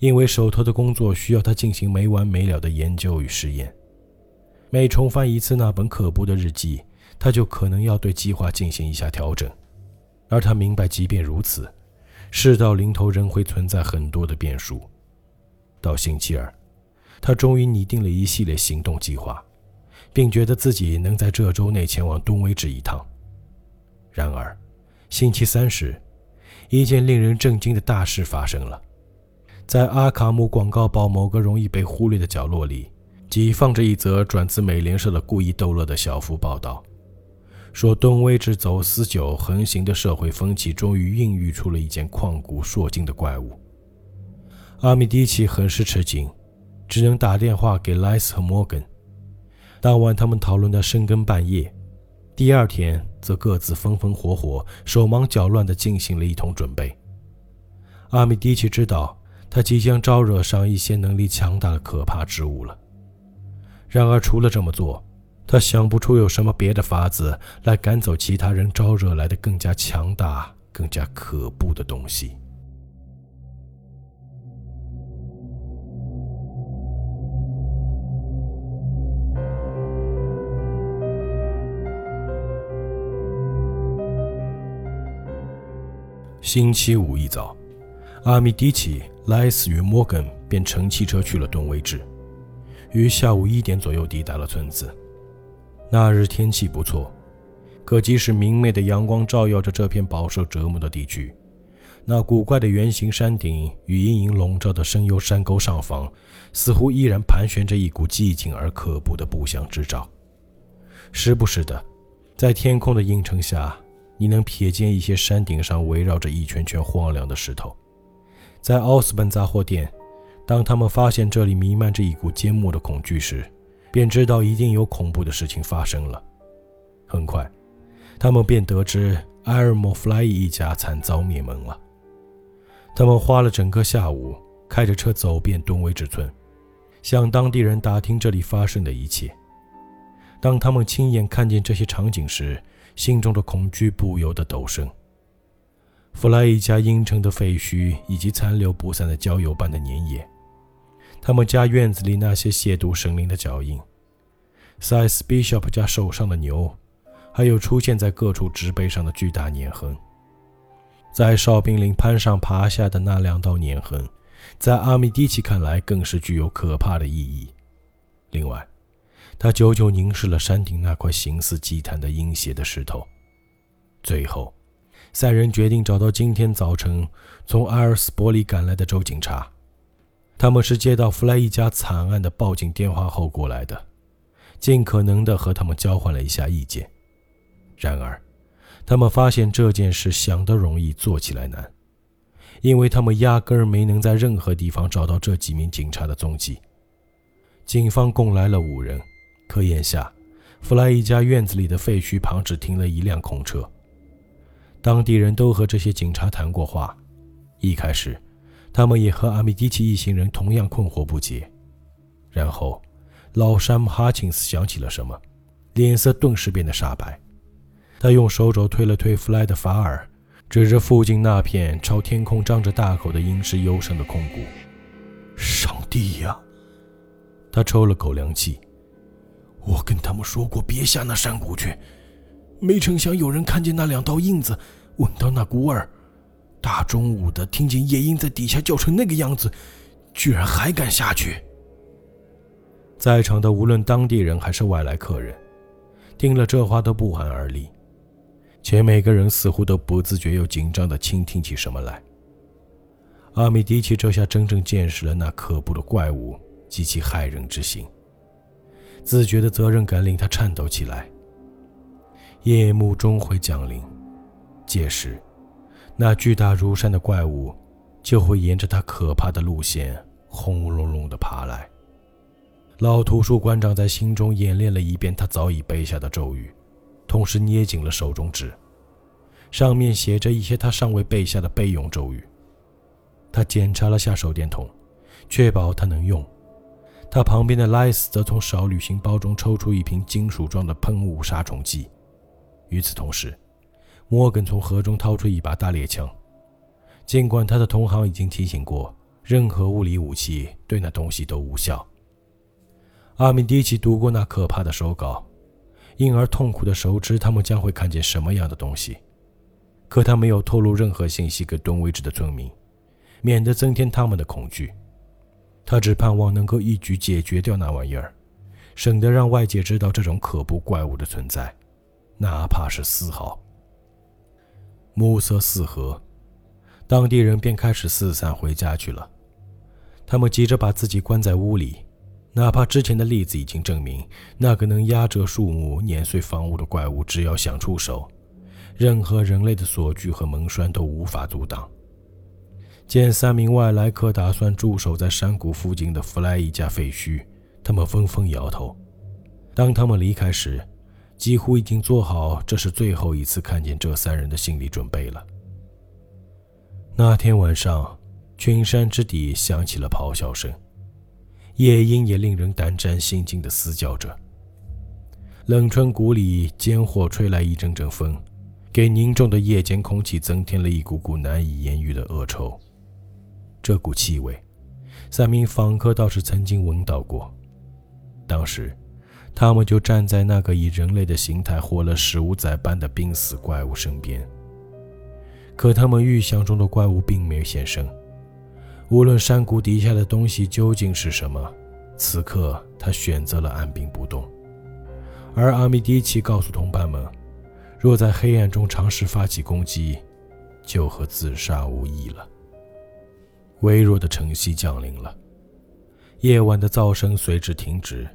因为手头的工作需要他进行没完没了的研究与实验。每重翻一次那本可怖的日记，他就可能要对计划进行一下调整。而他明白，即便如此，事到临头仍会存在很多的变数。到星期二，他终于拟定了一系列行动计划，并觉得自己能在这周内前往东威治一趟。然而，星期三时，一件令人震惊的大事发生了。在阿卡姆广告报某个容易被忽略的角落里，挤放着一则转自美联社的故意逗乐的小幅报道。说东威治走私酒横行的社会风气，终于孕育出了一件旷古烁今的怪物。阿米迪奇很是吃惊，只能打电话给莱斯和摩根。当晚，他们讨论到深更半夜，第二天则各自风风火火、手忙脚乱地进行了一通准备。阿米迪奇知道，他即将招惹上一些能力强大的可怕之物了。然而，除了这么做，他想不出有什么别的法子来赶走其他人招惹来的更加强大、更加可怖的东西。星期五一早，阿米迪奇、莱斯与摩根便乘汽车去了顿威治，于下午一点左右抵达了村子。那日天气不错，可即使明媚的阳光照耀着这片饱受折磨的地区，那古怪的圆形山顶与阴影笼罩的深幽山沟上方，似乎依然盘旋着一股寂静而可怖的不祥之兆。时不时的，在天空的映衬下，你能瞥见一些山顶上围绕着一圈圈荒凉的石头。在奥斯本杂货店，当他们发现这里弥漫着一股缄默的恐惧时，便知道一定有恐怖的事情发生了。很快，他们便得知埃尔莫弗莱伊一家惨遭灭门了。他们花了整个下午，开着车走遍东威治村，向当地人打听这里发生的一切。当他们亲眼看见这些场景时，心中的恐惧不由得陡升。弗莱一家阴沉的废墟，以及残留不散的焦油般的粘液。他们家院子里那些亵渎神灵的脚印，塞斯· s h o p 家手上的牛，还有出现在各处植被上的巨大碾痕，在哨兵岭攀上爬下的那两道碾痕，在阿米迪奇看来更是具有可怕的意义。另外，他久久凝视了山顶那块形似祭坛的阴邪的石头。最后，三人决定找到今天早晨从阿尔斯伯里赶来的州警察。他们是接到弗莱一家惨案的报警电话后过来的，尽可能的和他们交换了一下意见。然而，他们发现这件事想得容易，做起来难，因为他们压根儿没能在任何地方找到这几名警察的踪迹。警方共来了五人，可眼下，弗莱一家院子里的废墟旁只停了一辆空车。当地人都和这些警察谈过话，一开始。他们也和阿米迪奇一行人同样困惑不解。然后，老山姆·哈钦斯想起了什么，脸色顿时变得煞白。他用手肘推了推弗莱德·法尔，指着附近那片朝天空张着大口的阴湿幽深的空谷：“上帝呀！”他抽了口凉气。我跟他们说过别下那山谷去，没成想有人看见那两道印子，闻到那股味儿。大中午的，听见夜莺在底下叫成那个样子，居然还敢下去！在场的无论当地人还是外来客人，听了这话都不寒而栗，且每个人似乎都不自觉又紧张地倾听起什么来。阿米迪奇这下真正见识了那可怖的怪物及其骇人之心，自觉的责任感令他颤抖起来。夜幕终会降临，届时。那巨大如山的怪物，就会沿着他可怕的路线轰隆隆地爬来。老图书馆长在心中演练了一遍他早已背下的咒语，同时捏紧了手中纸，上面写着一些他尚未背下的备用咒语。他检查了下手电筒，确保它能用。他旁边的莱斯则从少旅行包中抽出一瓶金属状的喷雾杀虫剂。与此同时，摩根从盒中掏出一把大猎枪，尽管他的同行已经提醒过，任何物理武器对那东西都无效。阿米迪奇读过那可怕的手稿，因而痛苦的熟知他们将会看见什么样的东西。可他没有透露任何信息给敦威治的村民，免得增添他们的恐惧。他只盼望能够一举解决掉那玩意儿，省得让外界知道这种可怖怪物的存在，哪怕是丝毫。暮色四合，当地人便开始四散回家去了。他们急着把自己关在屋里，哪怕之前的例子已经证明，那个能压折树木、碾碎房屋的怪物，只要想出手。任何人类的锁具和门栓都无法阻挡。见三名外来客打算驻守在山谷附近的弗莱一家废墟，他们纷纷摇头。当他们离开时，几乎已经做好这是最后一次看见这三人的心理准备了。那天晚上，群山之底响起了咆哮声，夜莺也令人胆战心惊地嘶叫着。冷春谷里，间或吹来一阵阵风。给凝重的夜间空气增添了一股股难以言喻的恶臭。这股气味，三名访客倒是曾经闻到过。当时，他们就站在那个以人类的形态活了十五载般的濒死怪物身边。可他们预想中的怪物并没有现身。无论山谷底下的东西究竟是什么，此刻他选择了按兵不动。而阿米迪奇告诉同伴们。若在黑暗中尝试发起攻击，就和自杀无异了。微弱的晨曦降临了，夜晚的噪声随之停止。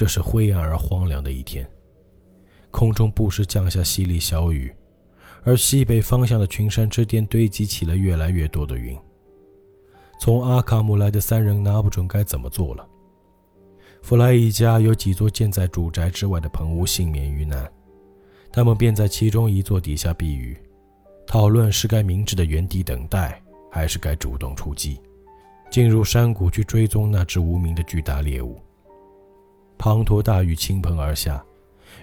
这是灰暗而荒凉的一天，空中不时降下淅沥小雨，而西北方向的群山之巅堆积起了越来越多的云。从阿卡姆来的三人拿不准该怎么做了。弗莱一家有几座建在主宅之外的棚屋幸免于难。他们便在其中一座底下避雨，讨论是该明智的原地等待，还是该主动出击，进入山谷去追踪那只无名的巨大猎物。滂沱大雨倾盆而下，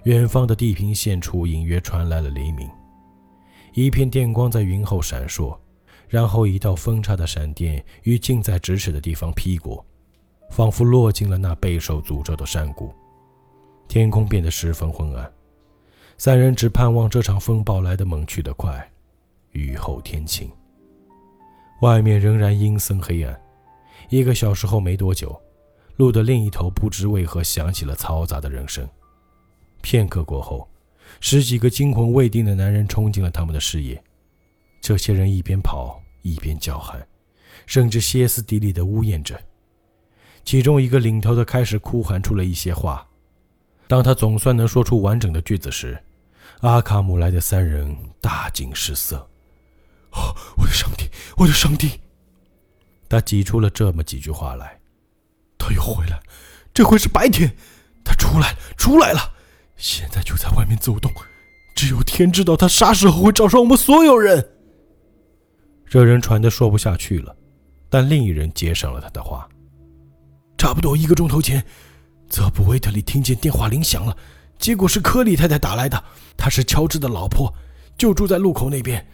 远方的地平线处隐约传来了雷鸣，一片电光在云后闪烁，然后一道分叉的闪电于近在咫尺的地方劈过，仿佛落进了那备受诅咒的山谷，天空变得十分昏暗。三人只盼望这场风暴来得猛去得快，雨后天晴。外面仍然阴森黑暗。一个小时后没多久，路的另一头不知为何响起了嘈杂的人声。片刻过后，十几个惊魂未定的男人冲进了他们的视野。这些人一边跑一边叫喊，甚至歇斯底里地呜咽着。其中一个领头的开始哭喊出了一些话。当他总算能说出完整的句子时，阿卡姆来的三人大惊失色。“哦，我的上帝，我的上帝！”他挤出了这么几句话来：“他又回来，这回是白天，他出来了，出来了，现在就在外面走动。只有天知道他啥时候会找上我们所有人。”这人喘得说不下去了，但另一人接上了他的话：“差不多一个钟头前，泽布维特里听见电话铃响了。”结果是科里太太打来的，她是乔治的老婆，就住在路口那边。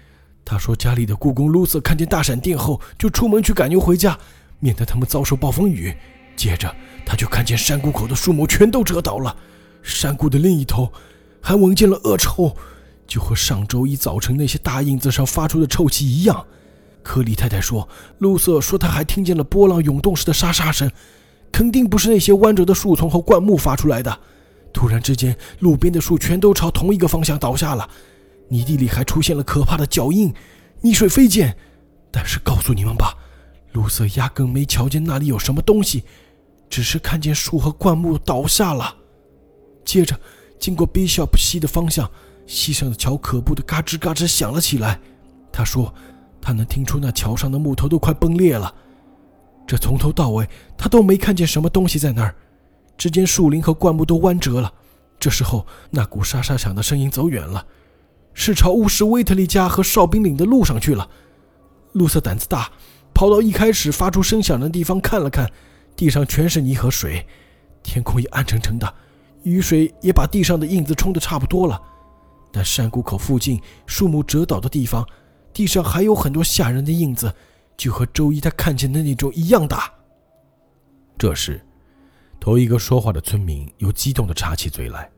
她说家里的故宫卢瑟看见大闪电后，就出门去赶牛回家，免得他们遭受暴风雨。接着，他就看见山谷口的树木全都折倒了，山谷的另一头还闻见了恶臭，就和上周一早晨那些大印子上发出的臭气一样。科里太太说，露瑟说他还听见了波浪涌动时的沙沙声，肯定不是那些弯折的树丛和灌木发出来的。突然之间，路边的树全都朝同一个方向倒下了，泥地里还出现了可怕的脚印，泥水飞溅。但是告诉你们吧，露瑟压根没瞧见那里有什么东西，只是看见树和灌木倒下了。接着，经过 Bishop 西的方向，溪上的桥可怖的嘎吱嘎吱响了起来。他说，他能听出那桥上的木头都快崩裂了。这从头到尾，他都没看见什么东西在那儿。只见树林和灌木都弯折了。这时候，那股沙沙响的声音走远了，是朝巫师威特利家和哨兵岭的路上去了。露瑟胆子大，跑到一开始发出声响的地方看了看，地上全是泥和水，天空也暗沉沉的，雨水也把地上的印子冲得差不多了。但山谷口附近树木折倒的地方，地上还有很多吓人的印子，就和周一他看见的那种一样大。这时。头一个说话的村民又激动地插起嘴来：“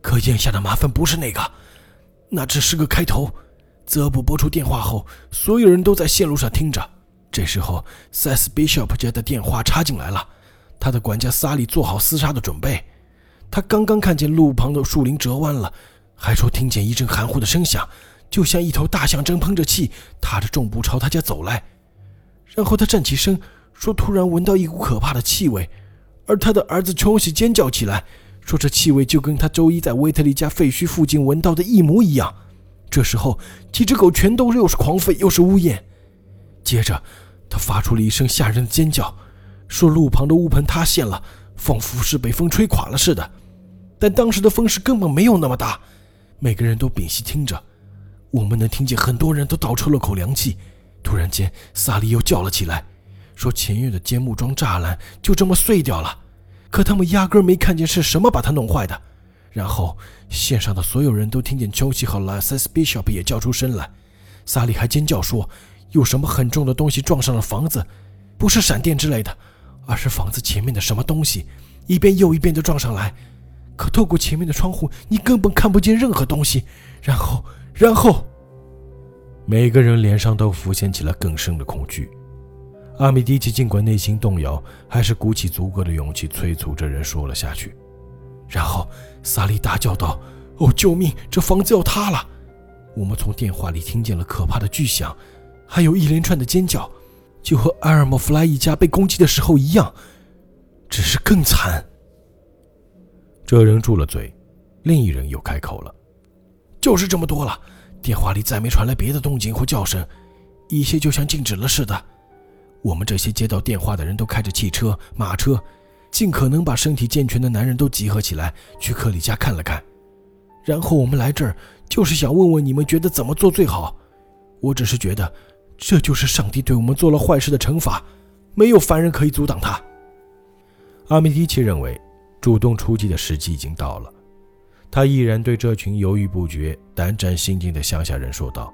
可眼下的麻烦不是那个，那只是个开头。泽布拨出电话后，所有人都在线路上听着。这时候，塞斯· Bishop 家的电话插进来了，他的管家萨利做好厮杀的准备。他刚刚看见路旁的树林折弯了，还说听见一阵含糊的声响，就像一头大象正喷着气，踏着重步朝他家走来。然后他站起身，说突然闻到一股可怕的气味，而他的儿子琼西尖叫起来，说这气味就跟他周一在威特利家废墟附近闻到的一模一样。这时候，几只狗全都又是狂吠又是呜咽。接着，他发出了一声吓人的尖叫，说路旁的屋棚塌陷了，仿佛是被风吹垮了似的。但当时的风势根本没有那么大，每个人都屏息听着。我们能听见很多人都倒抽了口凉气。突然间，萨利又叫了起来，说前院的尖木桩栅栏就这么碎掉了，可他们压根没看见是什么把它弄坏的。然后，线上的所有人都听见丘西和拉塞斯· Bishop 也叫出声来。萨利还尖叫说，有什么很重的东西撞上了房子，不是闪电之类的，而是房子前面的什么东西，一遍又一遍地撞上来。可透过前面的窗户，你根本看不见任何东西。然后，然后，每个人脸上都浮现起了更深的恐惧。阿米迪奇尽管内心动摇，还是鼓起足够的勇气，催促着人说了下去。然后，萨利大叫道：“哦，救命！这房子要塌了！”我们从电话里听见了可怕的巨响，还有一连串的尖叫，就和埃尔莫弗莱一家被攻击的时候一样，只是更惨。这人住了嘴，另一人又开口了：“就是这么多了。”电话里再没传来别的动静或叫声，一切就像静止了似的。我们这些接到电话的人都开着汽车、马车，尽可能把身体健全的男人都集合起来，去克里家看了看。然后我们来这儿，就是想问问你们觉得怎么做最好。我只是觉得，这就是上帝对我们做了坏事的惩罚，没有凡人可以阻挡他。阿米迪奇认为。主动出击的时机已经到了，他毅然对这群犹豫不决、胆战心惊的乡下人说道：“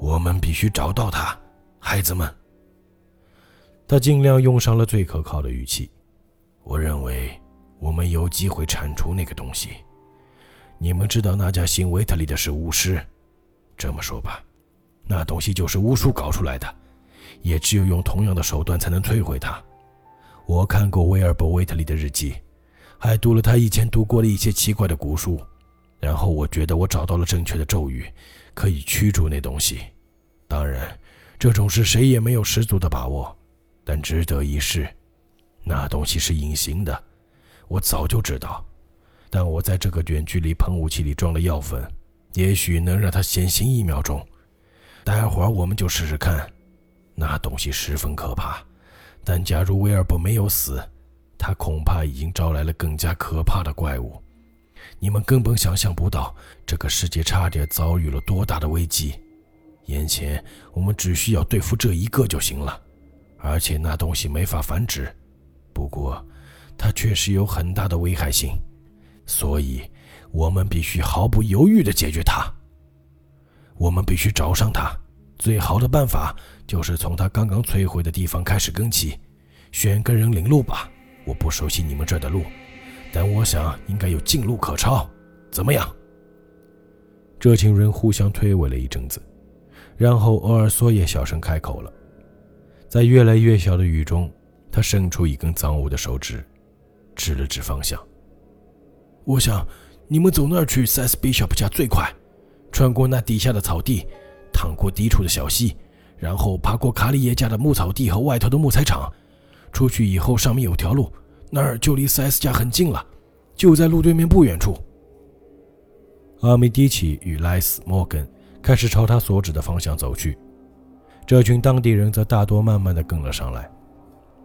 我们必须找到他，孩子们。”他尽量用上了最可靠的语气：“我认为我们有机会铲除那个东西。你们知道那家新维特里的是巫师，这么说吧，那东西就是巫术搞出来的，也只有用同样的手段才能摧毁它。我看过威尔伯·维特利的日记。”还读了他以前读过的一些奇怪的古书，然后我觉得我找到了正确的咒语，可以驱逐那东西。当然，这种事谁也没有十足的把握，但值得一试。那东西是隐形的，我早就知道。但我在这个远距离喷雾器里装了药粉，也许能让它显形一秒钟。待会儿我们就试试看。那东西十分可怕，但假如威尔伯没有死。他恐怕已经招来了更加可怕的怪物，你们根本想象不到，这个世界差点遭遇了多大的危机。眼前我们只需要对付这一个就行了，而且那东西没法繁殖。不过，它确实有很大的危害性，所以我们必须毫不犹豫地解决它。我们必须找上他，最好的办法就是从他刚刚摧毁的地方开始跟起，选个人领路吧。我不熟悉你们这儿的路，但我想应该有近路可抄。怎么样？这群人互相推诿了一阵子，然后欧尔索也小声开口了。在越来越小的雨中，他伸出一根脏污的手指，指了指方向。我想你们走那儿去，塞斯比小普家最快。穿过那底下的草地，淌过低处的小溪，然后爬过卡里耶家的牧草地和外头的木材厂。出去以后，上面有条路，那儿就离 C.S 家很近了，就在路对面不远处。阿米迪奇与莱斯·摩根开始朝他所指的方向走去，这群当地人则大多慢慢的跟了上来。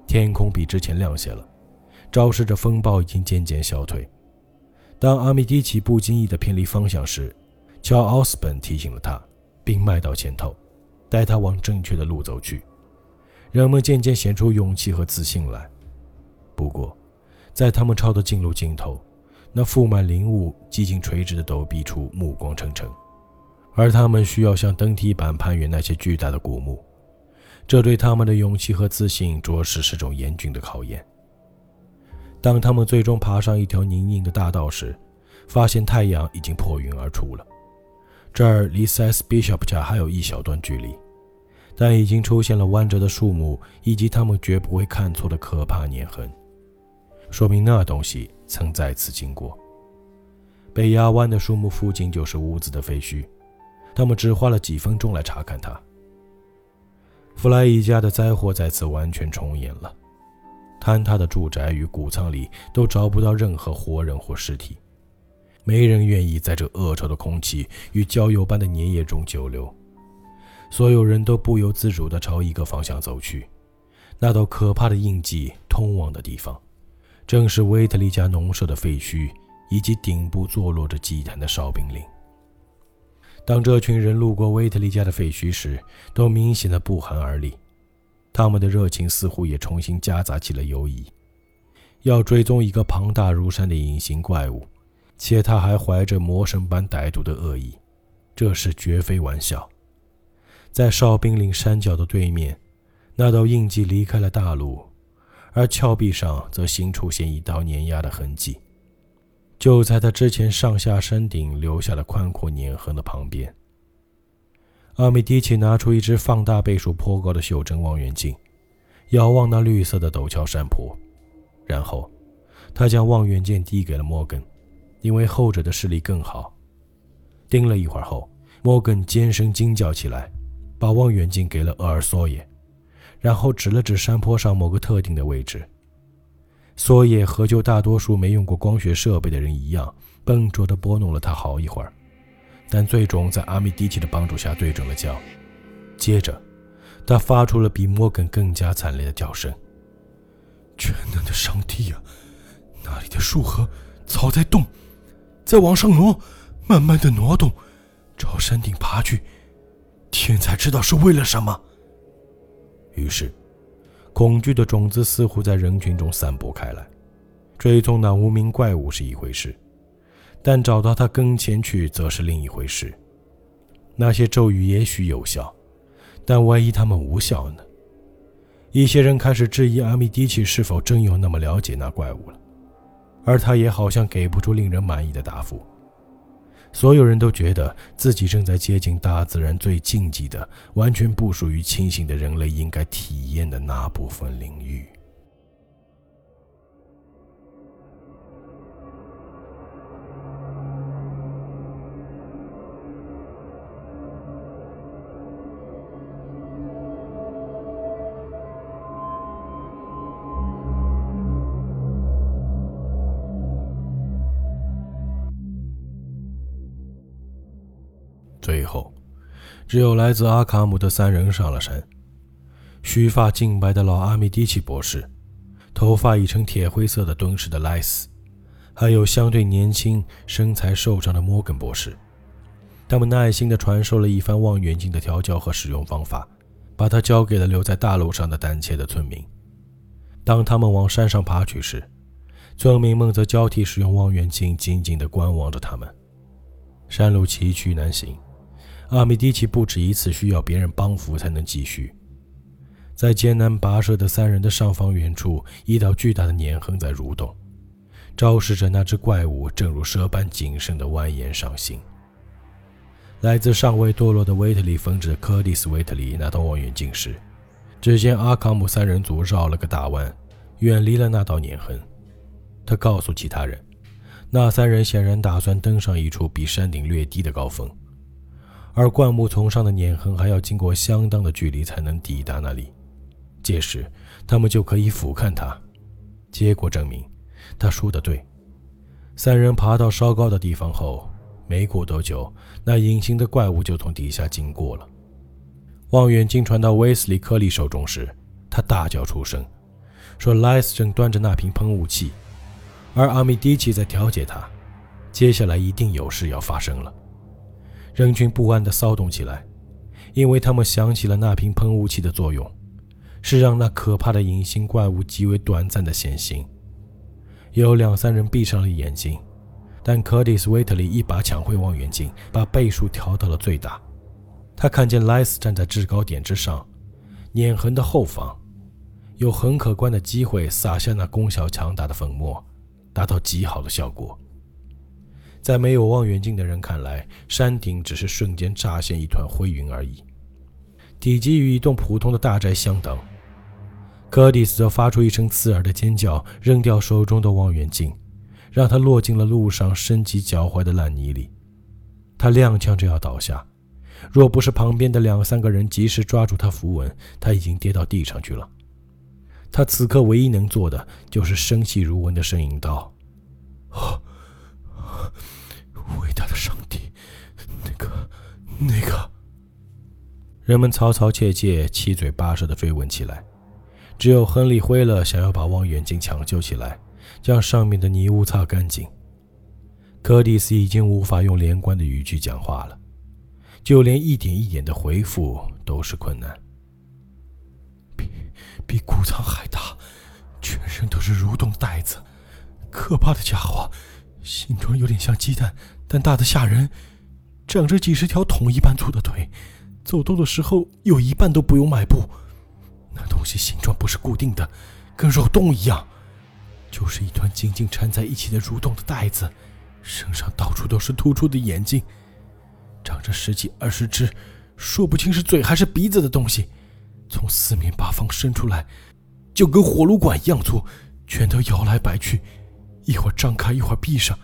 天空比之前亮些了，昭示着风暴已经渐渐消退。当阿米迪奇不经意的偏离方向时，乔·奥斯本提醒了他，并迈到前头，带他往正确的路走去。人们渐渐显出勇气和自信来。不过，在他们抄的近路尽头，那覆满林雾、几近垂直的陡壁处，目光沉沉，而他们需要像登梯板攀越那些巨大的古墓，这对他们的勇气和自信着实是种严峻的考验。当他们最终爬上一条泥泞的大道时，发现太阳已经破云而出了。这儿离 S Bishop 家还有一小段距离，但已经出现了弯折的树木，以及他们绝不会看错的可怕碾痕，说明那东西曾在此经过。被压弯的树木附近就是屋子的废墟，他们只花了几分钟来查看它。弗莱一家的灾祸再次完全重演了，坍塌的住宅与谷仓里都找不到任何活人或尸体。没人愿意在这恶臭的空气与焦油般的粘液中久留，所有人都不由自主地朝一个方向走去，那道可怕的印记通往的地方，正是威特利家农舍的废墟以及顶部坐落着祭坛的烧饼岭。当这群人路过威特利家的废墟时，都明显的不寒而栗，他们的热情似乎也重新夹杂起了犹疑，要追踪一个庞大如山的隐形怪物。且他还怀着魔神般歹毒的恶意，这事绝非玩笑。在哨兵岭山脚的对面，那道印记离开了大路，而峭壁上则新出现一道碾压的痕迹，就在他之前上下山顶留下了宽阔碾痕的旁边。阿米迪奇拿出一只放大倍数颇高的袖珍望远镜，遥望那绿色的陡峭山坡，然后他将望远镜递给了摩根。因为后者的视力更好，盯了一会儿后，摩根尖声惊叫起来，把望远镜给了厄尔索耶，然后指了指山坡上某个特定的位置。索耶和就大多数没用过光学设备的人一样，笨拙地拨弄了他好一会儿，但最终在阿米迪奇的帮助下对准了焦。接着，他发出了比摩根更加惨烈的叫声：“全能的上帝啊，那里的树和草在动！”再往上挪，慢慢的挪动，朝山顶爬去。天才知道是为了什么。于是，恐惧的种子似乎在人群中散播开来。追踪那无名怪物是一回事，但找到他跟前去则是另一回事。那些咒语也许有效，但万一他们无效呢？一些人开始质疑阿米迪奇是否真有那么了解那怪物了。而他也好像给不出令人满意的答复。所有人都觉得自己正在接近大自然最禁忌的、完全不属于清醒的人类应该体验的那部分领域。最后，只有来自阿卡姆的三人上了山。须发净白的老阿米迪奇博士，头发已成铁灰色的敦实的莱斯，还有相对年轻、身材瘦长的摩根博士。他们耐心地传授了一番望远镜的调教和使用方法，把它交给了留在大路上的胆怯的村民。当他们往山上爬去时，村民们则交替使用望远镜，静静地观望着他们。山路崎岖难行。阿米迪奇不止一次需要别人帮扶才能继续。在艰难跋涉的三人的上方远处，一道巨大的碾痕在蠕动，昭示着那只怪物正如蛇般谨慎地蜿蜒上行。来自尚未堕落的维特里分支柯蒂斯·维特里拿到望远镜时，只见阿卡姆三人组绕了个大弯，远离了那道碾痕。他告诉其他人，那三人显然打算登上一处比山顶略低的高峰。而灌木丛上的碾痕还要经过相当的距离才能抵达那里，届时他们就可以俯瞰它。结果证明，他说的对。三人爬到稍高的地方后，没过多久，那隐形的怪物就从底下经过了。望远镜传到威斯利·科利手中时，他大叫出声，说：“莱斯正端着那瓶喷雾器，而阿米迪奇在调节它。接下来一定有事要发生了。”人群不安地骚动起来，因为他们想起了那瓶喷雾器的作用，是让那可怕的隐形怪物极为短暂的现形。有两三人闭上了眼睛，但柯蒂斯·威特里一把抢回望远镜，把倍数调到了最大。他看见莱斯站在制高点之上，碾痕的后方，有很可观的机会撒下那功效强大的粉末，达到极好的效果。在没有望远镜的人看来，山顶只是瞬间乍现一团灰云而已，体积与一栋普通的大宅相当。柯蒂斯则发出一声刺耳的尖叫，扔掉手中的望远镜，让它落进了路上深及脚踝的烂泥里。他踉跄着要倒下，若不是旁边的两三个人及时抓住他扶稳，他已经跌到地上去了。他此刻唯一能做的，就是声细如蚊的呻吟道：“，伟大的上帝，那个，那个！”人们嘈嘈切切、七嘴八舌地追问起来。只有亨利·灰勒想要把望远镜抢救起来，将上面的泥污擦干净。柯蒂斯已经无法用连贯的语句讲话了，就连一点一点的回复都是困难。比比谷仓还大，全身都是蠕动袋子，可怕的家伙，形状有点像鸡蛋，但大的吓人，长着几十条桶一般粗的腿，走动的时候有一半都不用迈步。那东西形状不是固定的，跟肉冻一样，就是一团紧紧缠在一起的蠕动的袋子。身上到处都是突出的眼睛，长着十几二十只，说不清是嘴还是鼻子的东西，从四面八方伸出来，就跟火炉管一样粗，全都摇来摆去，一会儿张开一会儿闭上，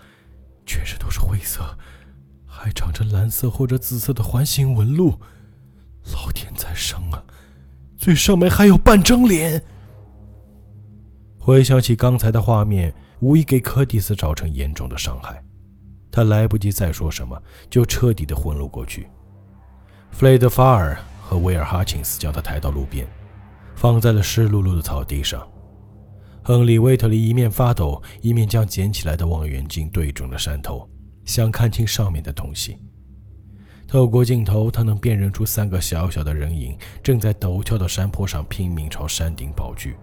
全身都是灰色，还长着蓝色或者紫色的环形纹路。老天在上啊！最上面还有半张脸。回想起刚才的画面，无疑给柯蒂斯造成严重的伤害。他来不及再说什么，就彻底的昏了过去。弗雷德·法尔和威尔·哈钦斯将他抬到路边，放在了湿漉漉的草地上。亨利·威特利一面发抖，一面将捡起来的望远镜对准了山头，想看清上面的东西。透过镜头，他能辨认出三个小小的人影正在陡峭的山坡上拼命朝山顶跑去。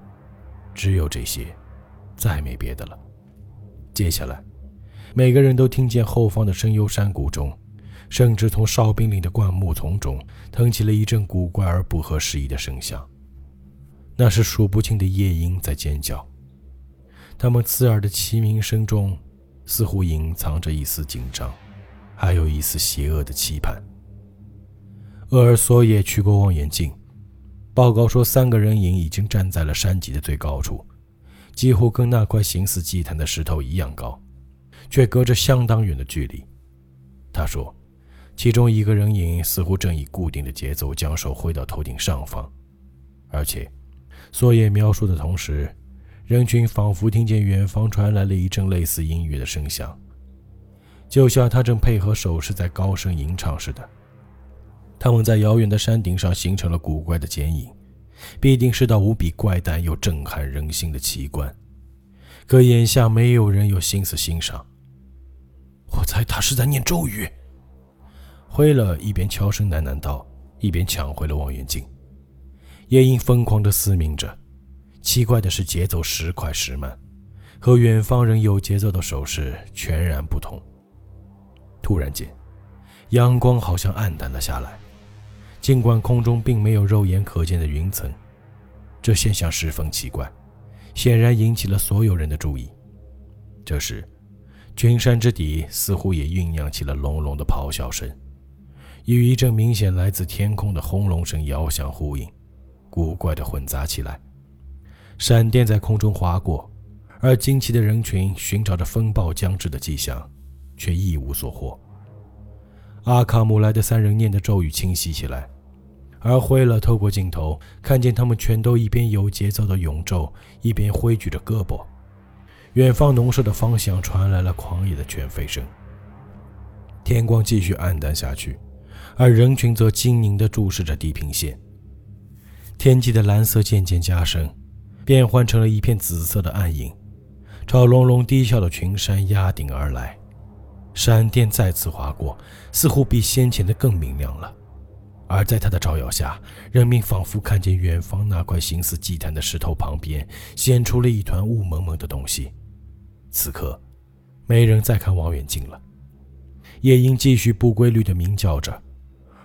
只有这些，再没别的了。接下来，每个人都听见后方的深幽山谷中，甚至从哨兵里的灌木丛中腾起了一阵古怪而不合时宜的声响。那是数不清的夜莺在尖叫，它们刺耳的齐鸣声中，似乎隐藏着一丝紧张。还有一丝邪恶的期盼。厄尔索也去过望远镜，报告说，三个人影已经站在了山脊的最高处，几乎跟那块形似祭坛的石头一样高，却隔着相当远的距离。他说，其中一个人影似乎正以固定的节奏将手挥到头顶上方，而且，索野描述的同时，人群仿佛听见远方传来了一阵类似音乐的声响。就像他正配合手势在高声吟唱似的，他们在遥远的山顶上形成了古怪的剪影，必定是道无比怪诞又震撼人心的奇观。可眼下没有人有心思欣赏。我猜他是在念咒语。灰了一边悄声喃喃道，一边抢回了望远镜。夜莺疯狂地嘶鸣着，奇怪的是节奏时快时慢，和远方人有节奏的手势全然不同。突然间，阳光好像暗淡了下来，尽管空中并没有肉眼可见的云层。这现象十分奇怪，显然引起了所有人的注意。这时，群山之底似乎也酝酿起了隆隆的咆哮声，与一阵明显来自天空的轰隆声遥相呼应，古怪的混杂起来。闪电在空中划过，而惊奇的人群寻找着风暴将至的迹象。却一无所获。阿卡姆来的三人念的咒语清晰起来，而灰了透过镜头看见他们全都一边有节奏的咏咒，一边挥举着胳膊。远方农舍的方向传来了狂野的犬吠声。天光继续暗淡下去，而人群则精凝地注视着地平线。天际的蓝色渐渐加深，变换成了一片紫色的暗影，朝隆隆低啸的群山压顶而来。闪电再次划过，似乎比先前的更明亮了。而在它的照耀下，人民仿佛看见远方那块形似祭坛的石头旁边显出了一团雾蒙蒙的东西。此刻，没人再看望远镜了。夜莺继续不规律地鸣叫着，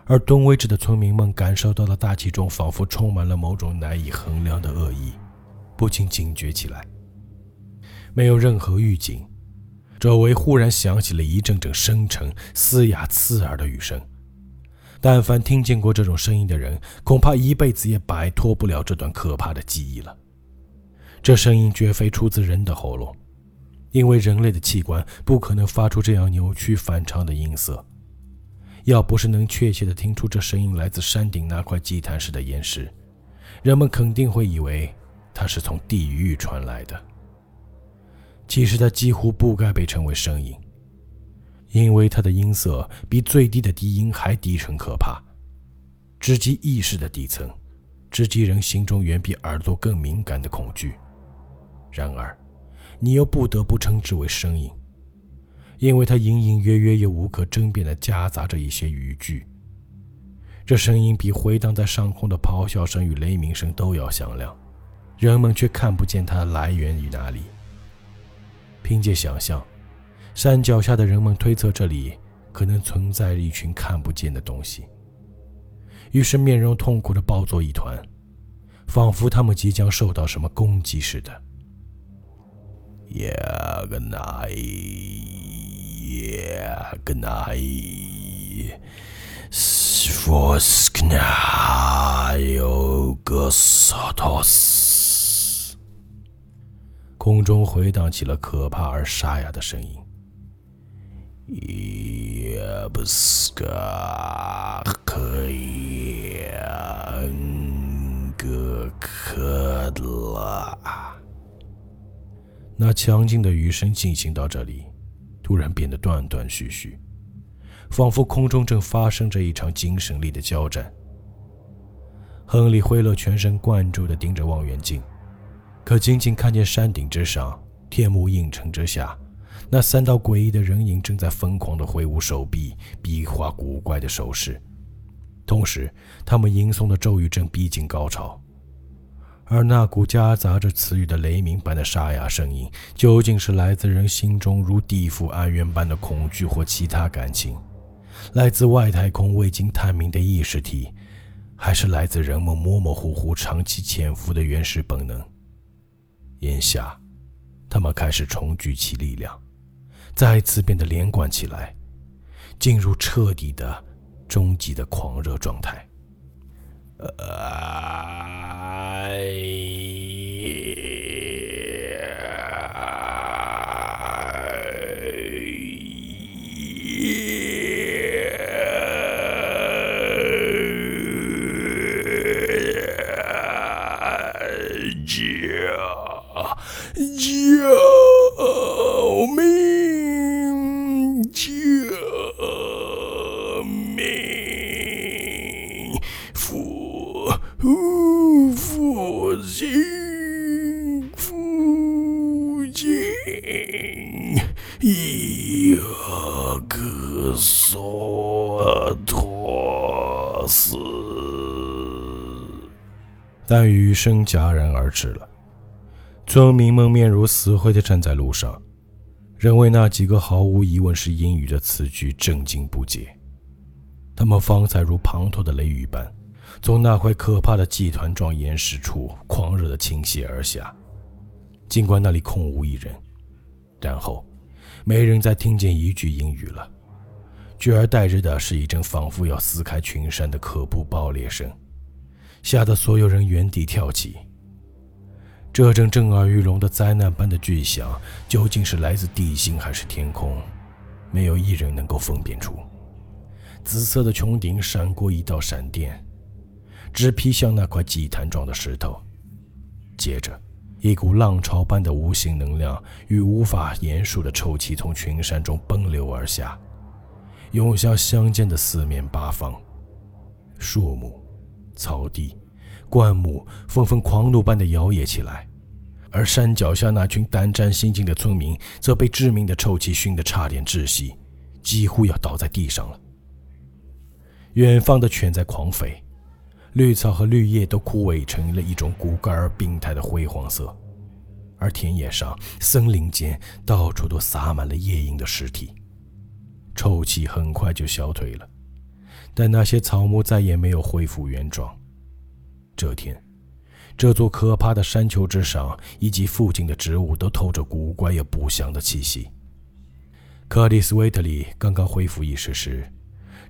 而东威治的村民们感受到了大气中仿佛充满了某种难以衡量的恶意，不禁警觉起来。没有任何预警。周围忽然响起了一阵阵深沉、嘶哑、刺耳的雨声。但凡听见过这种声音的人，恐怕一辈子也摆脱不了这段可怕的记忆了。这声音绝非出自人的喉咙，因为人类的器官不可能发出这样扭曲反常的音色。要不是能确切地听出这声音来自山顶那块祭坛式的岩石，人们肯定会以为它是从地狱传来的。其实它几乎不该被称为声音。因为它的音色比最低的低音还低沉可怕，直击意识的底层，直击人心中远比耳朵更敏感的恐惧。然而，你又不得不称之为声音，因为它隐隐约约又无可争辩地夹杂着一些语句。这声音比回荡在上空的咆哮声与雷鸣声都要响亮，人们却看不见它来源于哪里。凭借想象。山脚下的人们推测，这里可能存在一群看不见的东西，于是面容痛苦地抱作一团，仿佛他们即将受到什么攻击似的。空中回荡起了可怕而沙哑的声音。也不是个可以个可了。那强劲的雨声进行到这里，突然变得断断续续，仿佛空中正发生着一场精神力的交战。亨利·惠勒全神贯注地盯着望远镜，可仅仅看见山顶之上，天幕映衬之下。那三道诡异的人影正在疯狂地挥舞手臂，比划古怪的手势，同时，他们吟诵的咒语正逼近高潮。而那股夹杂着词语的雷鸣般的沙哑声音，究竟是来自人心中如地府暗渊般的恐惧，或其他感情？来自外太空未经探明的意识体，还是来自人们模模糊糊、长期潜伏的原始本能？眼下，他们开始重聚起力量。再次变得连贯起来，进入彻底的、终极的狂热状态。但雨声戛然而止了。村民们面如死灰地站在路上，仍为那几个毫无疑问是阴语的词句震惊不解。他们方才如滂沱的雷雨般，从那块可怕的祭团状岩石处狂热地倾泻而下，尽管那里空无一人。然后。没人再听见一句英语了，取而代之的是一阵仿佛要撕开群山的可怖爆裂声，吓得所有人原地跳起。这阵震耳欲聋的灾难般的巨响，究竟是来自地心还是天空？没有一人能够分辨出。紫色的穹顶闪过一道闪电，直劈向那块祭坛状的石头，接着。一股浪潮般的无形能量与无法言述的臭气从群山中奔流而下，涌向乡间的四面八方。树木、草地、灌木纷纷狂怒般的摇曳起来，而山脚下那群胆战心惊的村民则被致命的臭气熏得差点窒息，几乎要倒在地上了。远方的犬在狂吠。绿草和绿叶都枯萎成了一种骨干而病态的灰黄色，而田野上、森林间到处都洒满了夜莺的尸体，臭气很快就消退了，但那些草木再也没有恢复原状。这天，这座可怕的山丘之上以及附近的植物都透着古怪又不祥的气息，克里斯·威特里刚刚恢复意识时，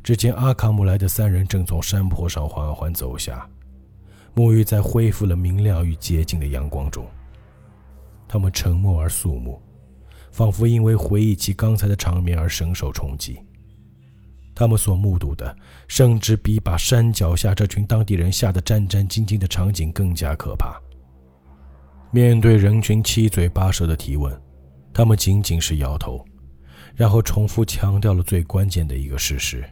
只见阿卡姆来的三人正从山坡上缓缓走下，沐浴在恢复了明亮与洁净的阳光中。他们沉默而肃穆，仿佛因为回忆起刚才的场面而深受冲击。他们所目睹的，甚至比把山脚下这群当地人吓得战战兢兢的场景更加可怕。面对人群七嘴八舌的提问，他们仅仅是摇头，然后重复强调了最关键的一个事实：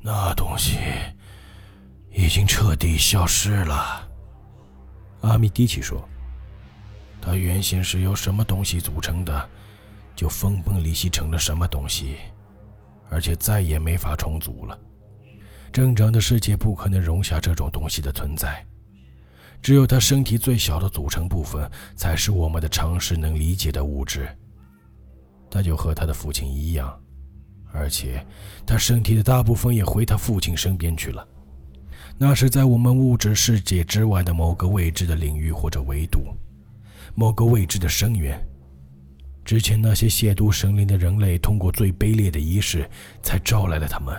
那东西已经彻底消失了。阿米迪奇说：“它原先是由什么东西组成的，就分崩离析成了什么东西。”而且再也没法重组了。正常的世界不可能容下这种东西的存在，只有它身体最小的组成部分才是我们的常识能理解的物质。他就和他的父亲一样，而且他身体的大部分也回他父亲身边去了。那是在我们物质世界之外的某个未知的领域或者维度，某个未知的深渊。之前那些亵渎神灵的人类，通过最卑劣的仪式，才招来了他们，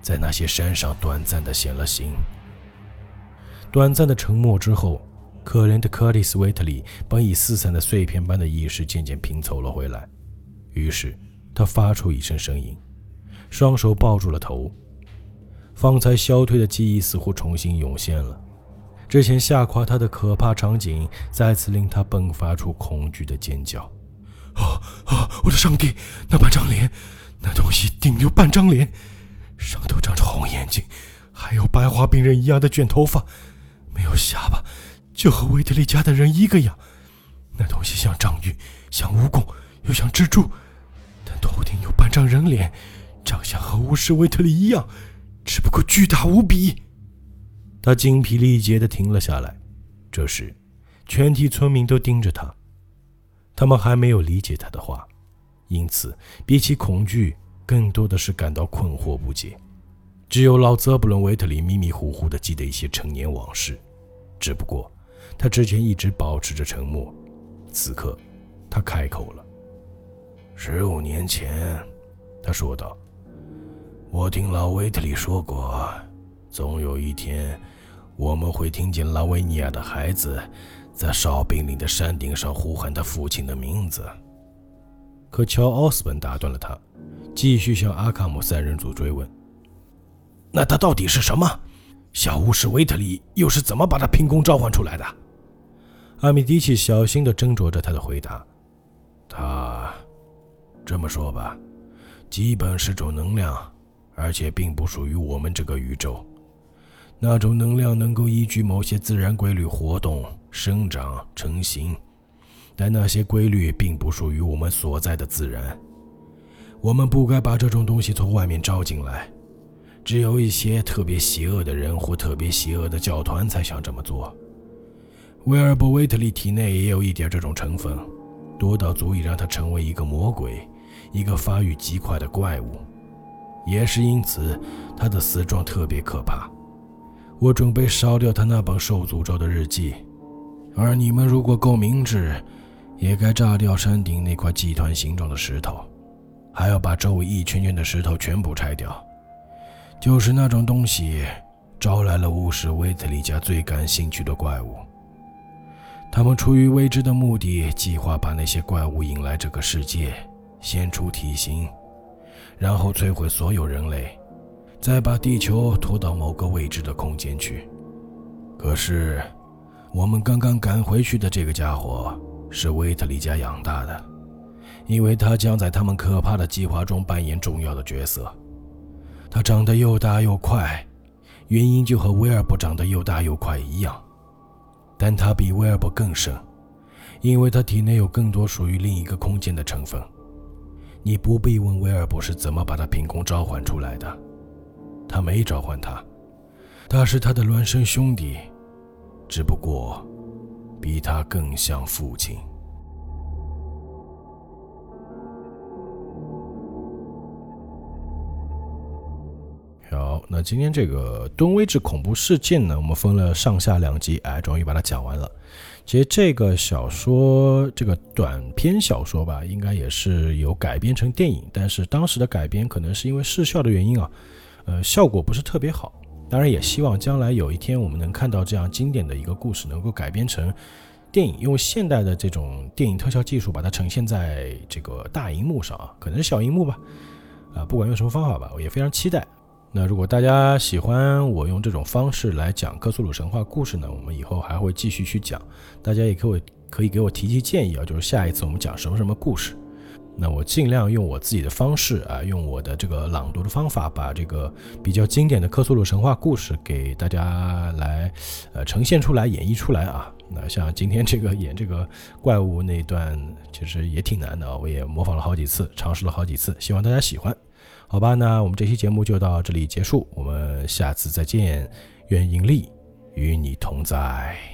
在那些山上短暂的显了形。短暂的沉默之后，可怜的克里斯·威特里本已四散的碎片般的意识渐渐拼凑了回来，于是他发出一声声音，双手抱住了头。方才消退的记忆似乎重新涌现了，之前吓垮他的可怕场景再次令他迸发出恐惧的尖叫。哦哦！我的上帝，那半张脸，那东西顶有半张脸，上头长着红眼睛，还有白化病人一样的卷头发，没有下巴，就和维特利家的人一个样。那东西像章鱼，像蜈蚣，又像蜘蛛，但头顶有半张人脸，长相和巫师维特利一样，只不过巨大无比。他精疲力竭地停了下来。这时，全体村民都盯着他。他们还没有理解他的话，因此比起恐惧，更多的是感到困惑不解。只有老泽布伦·维特里迷迷糊糊地记得一些成年往事，只不过他之前一直保持着沉默。此刻，他开口了：“十五年前，他说道，我听老维特里说过，总有一天，我们会听见拉维尼亚的孩子。”在哨兵岭的山顶上呼喊他父亲的名字，可乔·奥斯本打断了他，继续向阿卡姆三人组追问：“那他到底是什么？小巫师维特利又是怎么把他凭空召唤出来的？”阿米迪奇小心地斟酌着他的回答：“他这么说吧，基本是种能量，而且并不属于我们这个宇宙。那种能量能够依据某些自然规律活动。”生长成型，但那些规律并不属于我们所在的自然。我们不该把这种东西从外面招进来。只有一些特别邪恶的人或特别邪恶的教团才想这么做。威尔伯·威特利体内也有一点这种成分，多到足以让他成为一个魔鬼，一个发育极快的怪物。也是因此，他的死状特别可怕。我准备烧掉他那本受诅咒的日记。而你们如果够明智，也该炸掉山顶那块祭团形状的石头，还要把周围一圈圈的石头全部拆掉。就是那种东西，招来了巫师威特里家最感兴趣的怪物。他们出于未知的目的，计划把那些怪物引来这个世界，先出体型，然后摧毁所有人类，再把地球拖到某个未知的空间去。可是。我们刚刚赶回去的这个家伙是威特里家养大的，因为他将在他们可怕的计划中扮演重要的角色。他长得又大又快，原因就和威尔伯长得又大又快一样，但他比威尔伯更深，因为他体内有更多属于另一个空间的成分。你不必问威尔伯是怎么把他凭空召唤出来的，他没召唤他，他是他的孪生兄弟。只不过，比他更像父亲。好，那今天这个敦威治恐怖事件呢，我们分了上下两集，哎，终于把它讲完了。其实这个小说，这个短篇小说吧，应该也是有改编成电影，但是当时的改编可能是因为视效的原因啊，呃，效果不是特别好。当然，也希望将来有一天我们能看到这样经典的一个故事能够改编成电影，用现代的这种电影特效技术把它呈现在这个大荧幕上啊，可能是小荧幕吧，啊，不管用什么方法吧，我也非常期待。那如果大家喜欢我用这种方式来讲克苏鲁神话故事呢，我们以后还会继续去讲。大家也可我可以给我提提建议啊，就是下一次我们讲什么什么故事。那我尽量用我自己的方式啊，用我的这个朗读的方法，把这个比较经典的科苏鲁神话故事给大家来呃呈现出来、演绎出来啊。那像今天这个演这个怪物那段，其实也挺难的，我也模仿了好几次，尝试了好几次，希望大家喜欢。好吧，那我们这期节目就到这里结束，我们下次再见，愿引力与你同在。